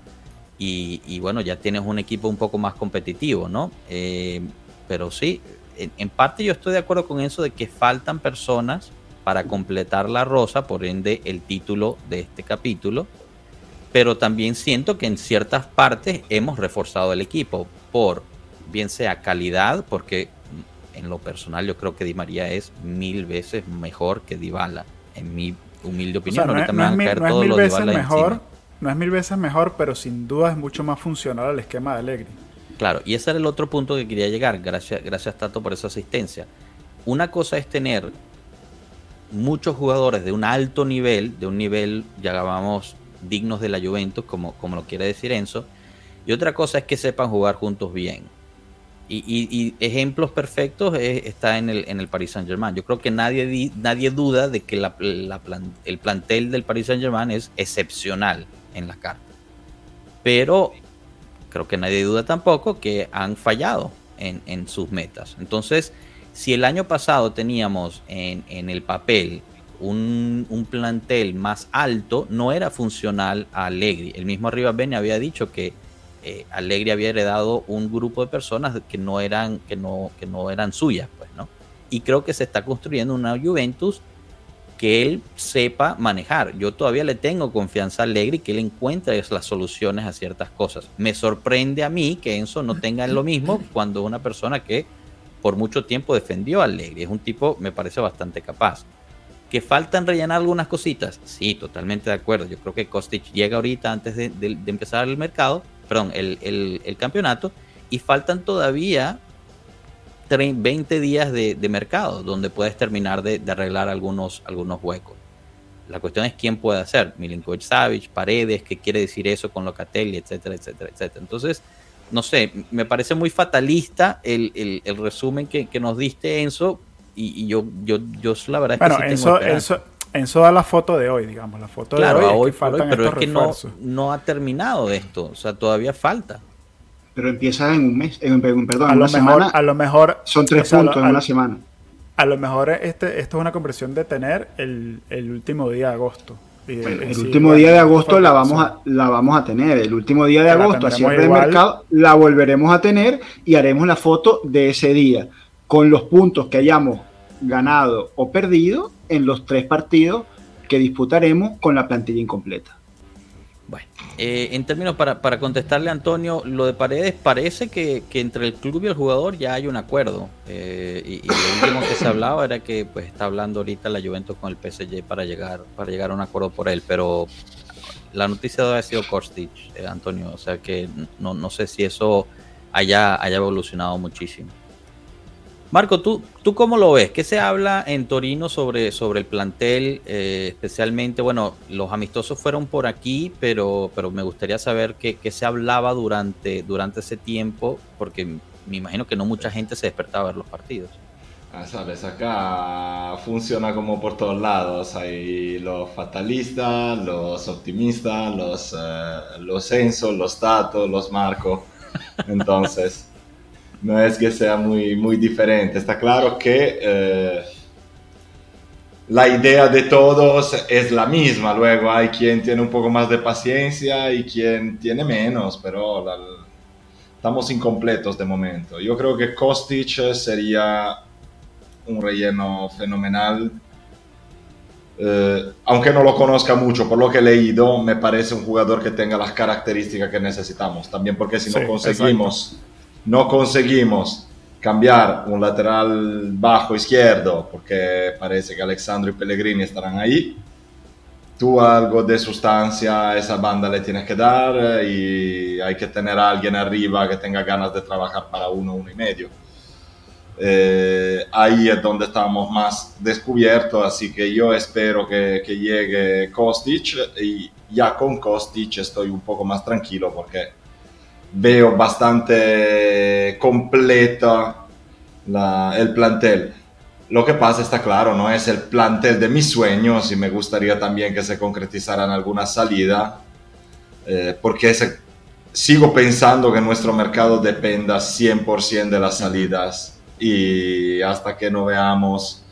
Y, bueno, ya tienes un equipo un poco más competitivo, ¿no? Eh, pero sí, en, en parte yo estoy de acuerdo con eso de que faltan personas para completar la rosa, por ende el título de este capítulo. Pero también siento que en ciertas partes hemos reforzado el equipo por bien sea calidad, porque en lo personal yo creo que Di María es mil veces mejor que Dybala, en mi humilde O opinión. sea, no, Ahorita es, me no van a mil, caer no todos los veces Dybala mejor. encima. No es mil veces mejor, pero sin duda es mucho más funcional al esquema de Allegri. Claro, y ese era el otro punto que quería llegar. Gracias, gracias Tato por esa asistencia. Una cosa es tener muchos jugadores de un alto nivel, de un nivel, ya vamos, dignos de la Juventus, como, como lo quiere decir Enzo, y otra cosa es que sepan jugar juntos bien. Y, ejemplos perfectos está en el, en el Paris Saint Germain. Yo creo que nadie, nadie duda de que el plantel del Paris Saint Germain es excepcional en la carta. Pero creo que nadie duda tampoco que han fallado en, sus metas. Entonces, si el año pasado teníamos en, el papel un, un, plantel más alto, no era funcional a Allegri. El mismo Arriba Bene había dicho que eh, Allegri había heredado un grupo de personas que no eran, que no, que no eran suyas, pues, ¿no? Y creo que se está construyendo una Juventus que él sepa manejar. Yo todavía le tengo confianza a Allegri que él encuentre las soluciones a ciertas cosas. Me sorprende a mí que Enzo no tenga lo mismo cuando una persona que por mucho tiempo defendió a Allegri. Es un tipo, me parece bastante capaz. ¿Que faltan rellenar algunas cositas? Sí, totalmente de acuerdo. Yo creo que Kostic llega ahorita antes de empezar el mercado perdón, el, campeonato y faltan todavía 20 días de, mercado donde puedes terminar de, arreglar algunos, algunos huecos. La cuestión es quién puede hacer. Milinkovic Savic, Paredes, qué quiere decir eso con Locatelli, etcétera, etcétera, etcétera. Entonces, no sé, me parece muy fatalista el, resumen que, nos diste, Enzo, y, yo, yo, yo la verdad es que sí Enzo, Enzo da la foto de hoy, digamos, la foto de hoy, pero es que no, no, ha terminado esto, o sea, todavía falta. Pero empieza en un mes, en, perdón, a lo mejor, a lo mejor son tres puntos en una semana. A lo mejor este, esto es una conversión de tener el, último día de agosto. el último día de agosto la vamos a la vamos a tener. El último día de agosto, a cierre de mercado, la volveremos a tener y haremos la foto de ese día con los puntos que hayamos ganado o perdido en los tres partidos que disputaremos con la plantilla incompleta. Bueno, eh, en términos para, para, contestarle a Antonio, lo de Paredes parece que, entre el club y el jugador ya hay un acuerdo. Eh, y, lo último que se hablaba era que pues está hablando ahorita la Juventus con el PSG para llegar, para llegar a un acuerdo por él. Pero la noticia debe haber sido Kostic, eh, Antonio. O sea que no, no sé si eso haya, haya evolucionado muchísimo. Marco, ¿tú, ¿tú cómo lo ves? ¿Qué se habla en Torino sobre, sobre el plantel? Eh, especialmente, bueno, los amistosos fueron por aquí, pero, pero me gustaría saber qué, se hablaba durante, durante ese tiempo, porque me imagino que no mucha gente se despertaba a ver los partidos. Ah, sabes, acá funciona como por todos lados. Hay los fatalistas, los optimistas, los, uh, los Enzo, los Tato, los Marco. Entonces no es que sea muy, muy diferente. Está claro que eh, la idea de todos es la misma. Luego hay quien tiene un poco más de paciencia y quien tiene menos, pero estamos incompletos de momento. Yo creo que Kostic sería un relleno fenomenal. Eh, aunque no lo conozca mucho, por lo que he leído, me parece un jugador que tenga las características que necesitamos. También porque si no conseguimos no conseguimos cambiar un lateral bajo izquierdo, porque parece que Alexandro y Pellegrini estarán ahí, tú algo de sustancia a esa banda le tienes que dar y hay que tener a alguien arriba que tenga ganas de trabajar para uno, uno y medio. Eh, ahí es donde estamos más descubiertos, así que yo espero que, que llegue Kostic y ya con Kostic estoy un poco más tranquilo porque veo bastante completa el plantel. Lo que pasa está claro, no es el plantel de mis sueños y me gustaría también que se concretizaran alguna salida, eh, porque sigo pensando que nuestro mercado dependa 100% de las salidas y hasta que no veamos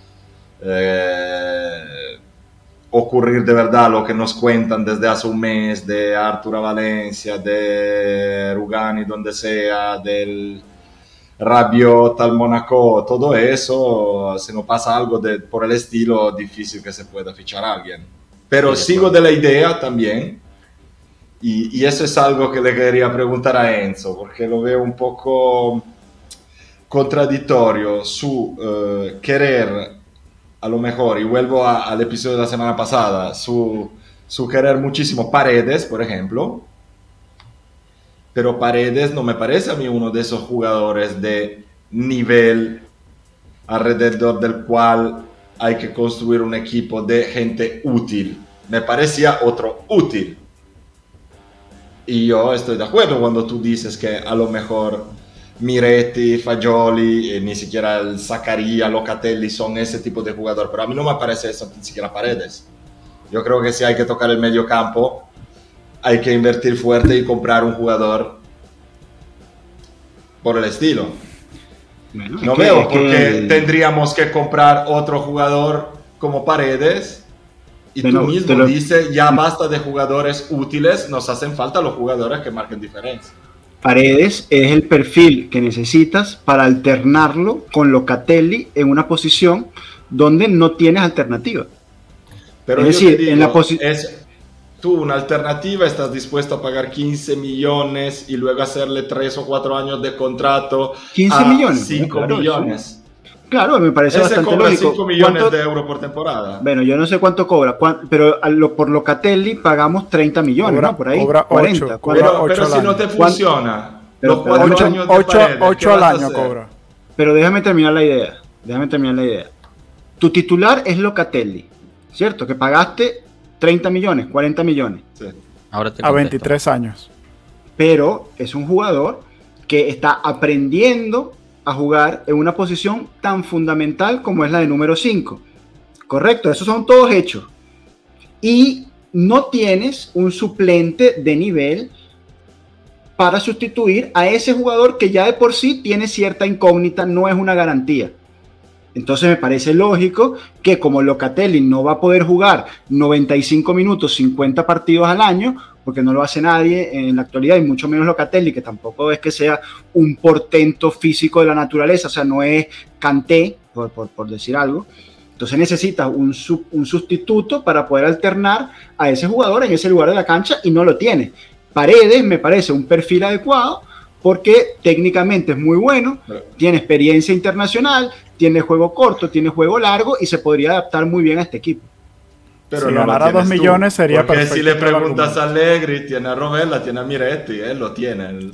eh, ocurrir de verdad lo que nos cuentan desde hace un mes de Arturo Valencia, de Rugani, donde sea, del Rabiot al Monaco, todo eso, si no pasa algo de, por el estilo, difícil que se pueda fichar a alguien. Pero sigo de la idea también, y, y, eso es algo que le quería preguntar a Enzo, porque lo veo un poco contradictorio su uh, querer a lo mejor, y vuelvo al episodio de la semana pasada, su, su muchísimo Paredes, por ejemplo, pero Paredes no me parece a mí uno de esos jugadores de nivel alrededor del cual hay que construir un equipo de gente útil. Me parecía otro útil. Y yo estoy de acuerdo cuando tú dices que a lo mejor Miretti, Fagioli, eh, ni siquiera el Zaccaria, Locatelli son ese tipo de jugador, pero a mí no me parece eso, ni siquiera Paredes. Yo creo que si hay que tocar el medio campo, hay que invertir fuerte y comprar un jugador por el estilo. no veo por qué tendríamos que comprar otro jugador como Paredes. Y tú mismo dices, ya basta de jugadores útiles, nos hacen falta los jugadores que marquen diferencia. Paredes es el perfil que necesitas para alternarlo con Locatelli en una posición donde no tienes alternativa. Pero es decir, en la posición tú una alternativa, estás dispuesto a pagar 15 millones y luego hacerle 3 o 4 años de contrato 15 millones 5 millones. Claro, me parece Ese bastante cobra 5 millones de euros por temporada. Bueno, yo no sé cuánto cobra, pero por Locatelli pagamos 30 millones, ¿no? Por ahí, cobra 40. pero, si no te funciona, los 4 años 8, al año cobra. Pero déjame terminar la idea, déjame terminar la idea. Tu titular es Locatelli, ¿cierto? Que pagaste 30 millones, 40 millones. Sí. Ahora a 23 años. Pero es un jugador que está aprendiendo a jugar en una posición tan fundamental como es la de número 5. Correcto, esos son todos hechos. Y no tienes un suplente de nivel para sustituir a ese jugador que ya de por sí tiene cierta incógnita, no es una garantía. Entonces me parece lógico que como Locatelli no va a poder jugar 95 minutos, 50 partidos al año, porque no lo hace nadie en la actualidad, y mucho menos Locatelli, que tampoco es que sea un portento físico de la naturaleza, o sea, no es Canté, por, por, decir algo. Entonces necesita un, un sustituto para poder alternar a ese jugador en ese lugar de la cancha y no lo tiene. Paredes me parece un perfil adecuado porque técnicamente es muy bueno, tiene experiencia internacional, tiene juego corto, tiene juego largo y se podría adaptar muy bien a este equipo. Pero si no ganara 2 millones sería Porque si le preguntas a Allegri, tiene a Robella, tiene a Miretti, él lo tiene.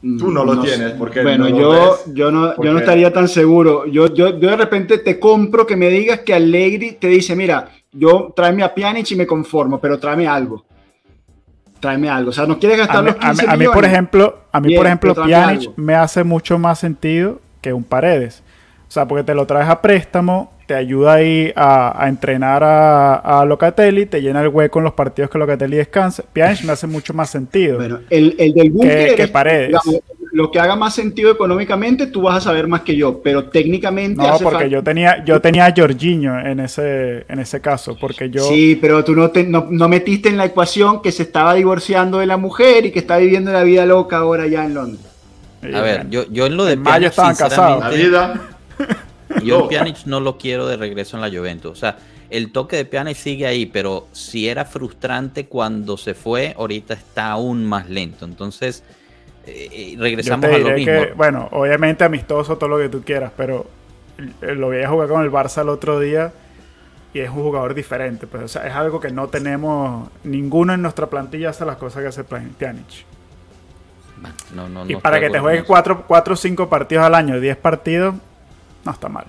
Tú no lo tienes. Porque bueno, no yo, yo, no, yo no estaría tan seguro. Yo, yo, yo de repente te compro que me digas que Allegri te dice, mira, yo tráeme a Pjanic y me conformo, pero tráeme algo tráeme algo. O sea, no quieres gastar los 15 a, mí, por ejemplo, a mí, por ejemplo, Pjanic me hace mucho más sentido que un Paredes. O sea, porque te lo traes a préstamo, te ayuda ahí a, entrenar a, Locatelli, te llena el hueco en los partidos que Locatelli descansa. Pjanic me hace mucho más sentido. Bueno, el, el del que, que Paredes lo que haga más sentido económicamente, tú vas a saber más que yo, pero técnicamente. No, porque yo tenía, yo tenía a Jorginho en ese, en ese caso, porque yo. Sí, pero tú no, te, no, metiste en la ecuación que se estaba divorciando de la mujer y que está viviendo la vida loca ahora ya en Londres. A ver, yo, yo en lo de Mayo estaban casados. La vida. Yo Pjanic no lo quiero de regreso en la Juventus. O sea, el toque de Pjanic sigue ahí, pero si era frustrante cuando se fue, ahorita está aún más lento. Entonces, eh, regresamos a lo mismo. bueno, obviamente amistoso, todo lo que tú quieras, pero lo voy a jugar con el Barça el otro día y es un jugador diferente. Pues, o sea, es algo que no tenemos, ninguno en nuestra plantilla hace las cosas que hace Pjanic. y para que te juegues 4 o 5 partidos al año, 10 partidos, no está mal.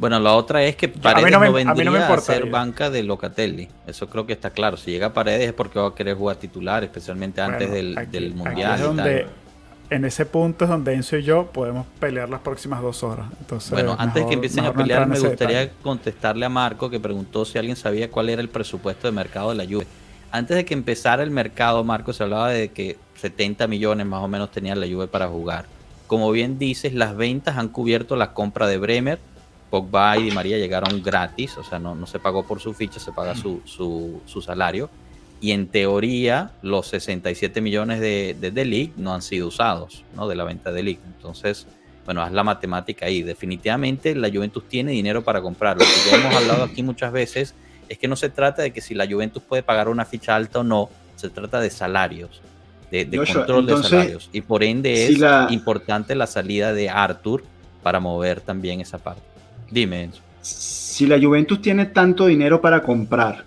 Bueno, la otra es que Paredes no, vendría a, ser banca de Locatelli. Eso creo que está claro. Si llega Paredes es porque va a querer jugar titular, especialmente antes del, Mundial. en ese punto es donde Enzo y yo podemos pelear las próximas dos horas. Entonces, bueno, antes que empiecen a pelear, me gustaría contestarle a Marco que preguntó si alguien sabía cuál era el presupuesto de mercado de la Juve. Antes de que empezara el mercado, Marco, se hablaba de que 70 millones más o menos tenía la Juve para jugar. Como bien dices, las ventas han cubierto la compra de Bremer, Pogba y Di María llegaron gratis, o sea, no, no se pagó por su ficha, se paga su, su, salario. Y en teoría, los 67 millones de, de, de no han sido usados, ¿no? De la venta de League. Entonces, bueno, haz la matemática ahí. Definitivamente la Juventus tiene dinero para comprar. Lo que ya hemos hablado aquí muchas veces es que no se trata de que si la Juventus puede pagar una ficha alta o no, se trata de salarios, de, control de salarios. Y por ende es importante la salida de Arthur para mover también esa parte. Dime. Si la Juventus tiene tanto dinero para comprar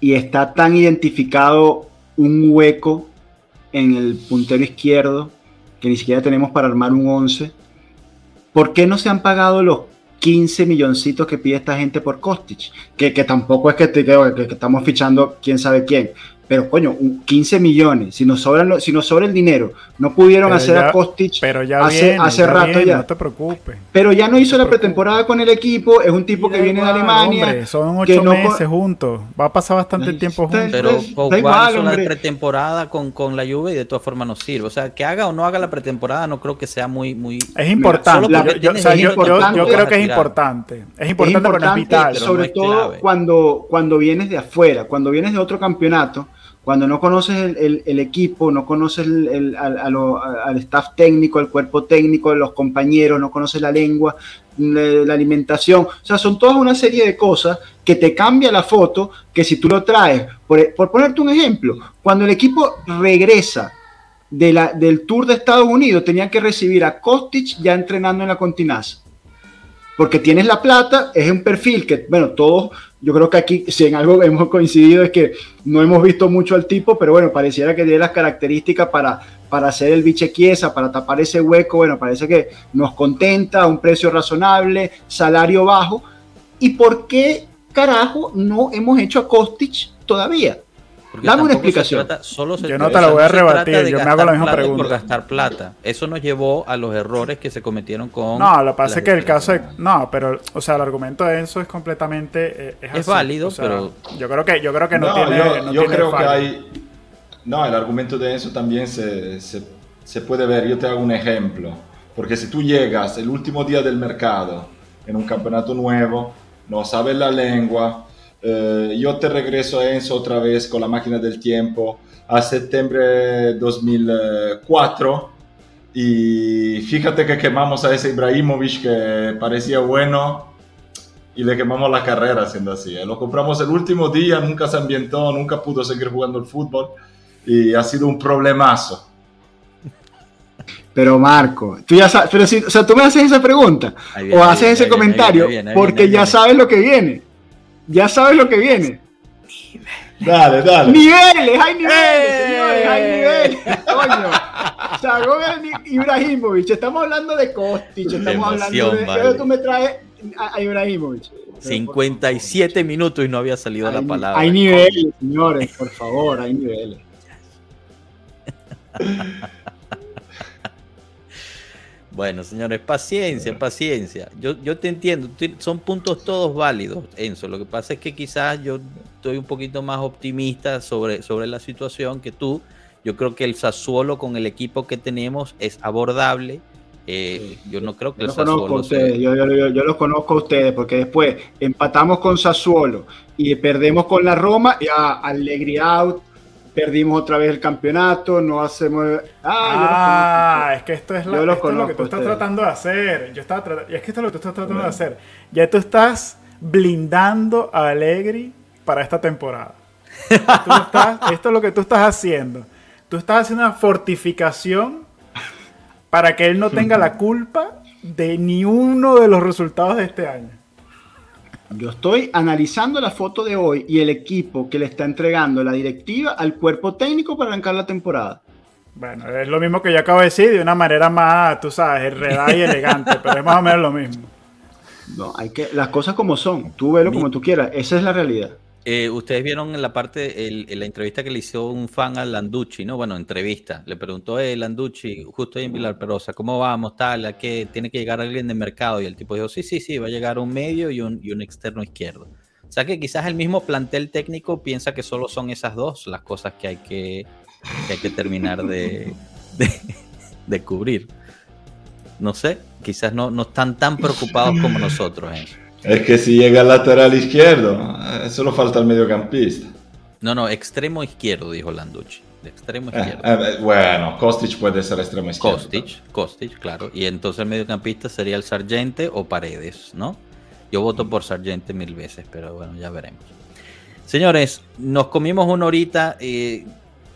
y está tan identificado un hueco en el puntero izquierdo, que ni siquiera tenemos para armar un 11. ¿Por qué no se han pagado los 15 milloncitos que pide esta gente por Kostic? Que, que tampoco es que, te, que, que estamos fichando quién sabe quién pero coño, 15 millones, si nos, sobran, si nos sobra el dinero, no pudieron Pero hacer ya- a Kostic Pero ya hace, viene, hace ya rato viene, ya. No te preocupes. Pero ya no hizo No la te pretemporada con el equipo, es un tipo que viene de Alemania. hombre, son que ocho no meses juntos. Va a pasar bastante Está- tiempo juntos. Pero Pogba igual, hizo la hombre. pretemporada con, con la Juve y de todas formas no sirve. O sea, que haga o no haga la pretemporada no creo que sea muy... muy... Es importante. Yo, porque yo- o tienes sea, yo- dinero yo- tampoco yo vas creo que es importante. Es Es importante, pero no es vital. pero sobre no es todo cuando vienes de afuera, cuando vienes de otro campeonato, cuando no conoces el, el- equipo, no conoces el- al, al staff técnico, al cuerpo técnico, los compañeros, no conoces la lengua, la, la alimentación. O sea, son todas una serie de cosas que te cambia la foto que si tú lo traes. Por, por ponerte un ejemplo, cuando el equipo regresa de la, del Tour de Estados Unidos, tenían que recibir a Kostic ya entrenando en la Continaza porque tienes la plata, es un perfil que, bueno, todos, yo creo que aquí, si en algo hemos coincidido, es que no hemos visto mucho al tipo, pero bueno, pareciera que tiene las características para, para hacer el biche quiesa, para tapar ese hueco, bueno, parece que nos contenta, un precio razonable, salario bajo. ¿Y por qué carajo no hemos hecho a Kostic todavía? Porque Dame una tampoco se explicación. trata- solo se Yo no te la voy a rebatir, yo me hago la misma pregunta. Por gastar plata. Eso nos llevó a los errores que se cometieron con. No, lo que pasa es que el caso de, No, pero, o sea, el argumento de Enzo es completamente. eh, es, Es así. válido, O sea, pero- Yo creo que, yo creo que no, No, tiene. yo, no yo tiene creo que fallo. hay... No, el argumento de eso también se, se, se puede ver. Yo te hago un ejemplo. Porque si tú llegas el último día del mercado en un campeonato nuevo, no sabes la lengua, eh, yo te regreso a Enzo otra vez con la máquina del tiempo a septiembre 2004 y fíjate que quemamos a ese Ibrahimovic que parecía bueno y le quemamos la carrera haciendo así. ¿eh? Lo compramos el último día, nunca se ambientó, nunca pudo seguir jugando el fútbol y ha sido un problemazo. Pero Marco, tú ya sabes, pero si, o sea, tú me haces esa pregunta viene, o haces ese viene, comentario viene, porque ya sabes lo que viene. Ya sabes lo que viene. Dale, dale. Niveles, hay niveles, ¡Eh! señores, hay niveles. Coño. Gogan Ibrahimovic, estamos hablando de Kostic, estamos hablando emoción, de. vale. Tú me traes a, Ibrahimovic. 57 minutos y no había salido Hay, la palabra. hay niveles, señores, por favor, hay niveles. Bueno, señores, paciencia, paciencia. Yo, yo te entiendo, son puntos todos válidos, Enzo. Lo que pasa es que quizás yo estoy un poquito más optimista sobre, sobre la situación que tú. Yo creo que el Sassuolo con el equipo que tenemos es abordable. Eh, yo no creo que Yo el los conozco a Sassuolo ustedes, yo, yo, yo- yo los conozco a ustedes, porque después empatamos con Sassuolo y perdemos con la Roma, ya Allegri out, perdimos otra vez el campeonato, no hacemos... Ah, Ah, es que esto es, la- Yo los esto es lo que tú estás tratando de hacer. Yo estaba trat- y es que esto es lo que tú estás tratando de hacer. Ya tú estás blindando a Allegri para esta temporada. Tú estás- esto es lo que tú estás haciendo. Tú estás haciendo una fortificación para que él no tenga la culpa de ni uno de los resultados de este año. Yo estoy analizando la foto de hoy y el equipo que le está entregando la directiva al cuerpo técnico para arrancar la temporada. Bueno, es lo mismo que yo acabo de decir de una manera más, tú sabes, enredada y elegante, pero es más o menos lo mismo. No, hay que las cosas como son. Tú velo Mi- como tú quieras. Esa es la realidad. Eh, Ustedes vieron en la parte, el- en la entrevista que le hizo un fan a Landucci, ¿no? Bueno, entrevista. Le preguntó, eh, Landucci, justo ahí en Vilar Perosa, ¿cómo vamos? Tal, ¿a qué? ¿Tiene que llegar alguien de mercado? Y el tipo dijo, sí, sí, sí, va a llegar un medio y un, y un externo izquierdo. O sea que quizás el mismo plantel técnico piensa que solo son esas dos las cosas que hay que, que, hay que terminar de, de, cubrir. No sé, quizás no, no están tan preocupados como nosotros. ¿eh? Es que si llega al lateral izquierdo, eh, solo falta el mediocampista. No, no, extremo izquierdo, dijo Landucci. De extremo Eh, izquierdo. eh, bueno, Kostic puede ser extremo izquierdo. Kostic, Kostic, claro. Y entonces el mediocampista sería el Sargente o Paredes, ¿no? Yo voto por Sargente mil veces, pero bueno, ya veremos. Señores, nos comimos una horita. eh,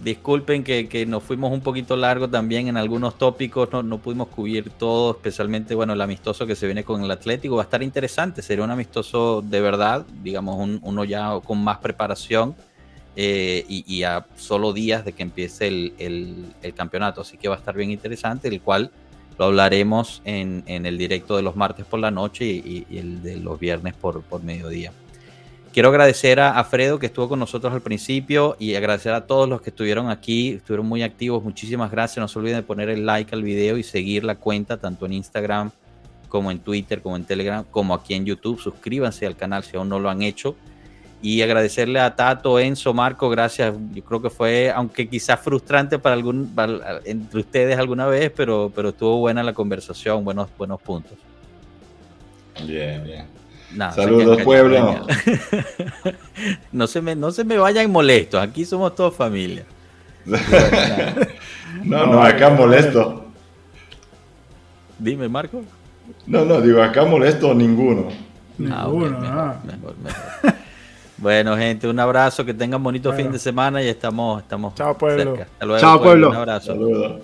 disculpen que, nos fuimos un poquito largo también en algunos tópicos. No, no pudimos cubrir todo, especialmente bueno, el amistoso que se viene con el Atlético. Va a estar interesante. Sería un amistoso de verdad, digamos, un- uno ya con más preparación. eh, y, a solo días de que empiece el, campeonato. Así que va a estar bien interesante, el cual lo hablaremos en, el directo de los martes por la noche y, el de los viernes por, por mediodía. Quiero agradecer a, Fredo que estuvo con nosotros al principio y agradecer a todos los que estuvieron aquí, estuvieron muy activos. Muchísimas gracias. No se olviden de poner el like al video y seguir la cuenta tanto en Instagram como en Twitter, como en Telegram, como aquí en YouTube. Suscríbanse al canal si aún no lo han hecho y agradecerle a Tato, Enzo, Marco, gracias. Yo creo que fue, aunque quizás frustrante para algún entre ustedes alguna vez, pero, pero estuvo buena la conversación, buenos, buenos puntos. Bien, bien. Saludos, pueblo. no, se me, no se me vayan molestos, aquí somos todos familia. no, no, acá molesto. Dime, Marco. No, no, digo, acá molesto ninguno. Ninguno, ah, mejor, mejor. Bueno, gente, un abrazo, que tengan bonito fin de semana y estamos, estamos Chao, pueblo. cerca. Hasta luego, Chao, pueblo. Un abrazo. Saludos.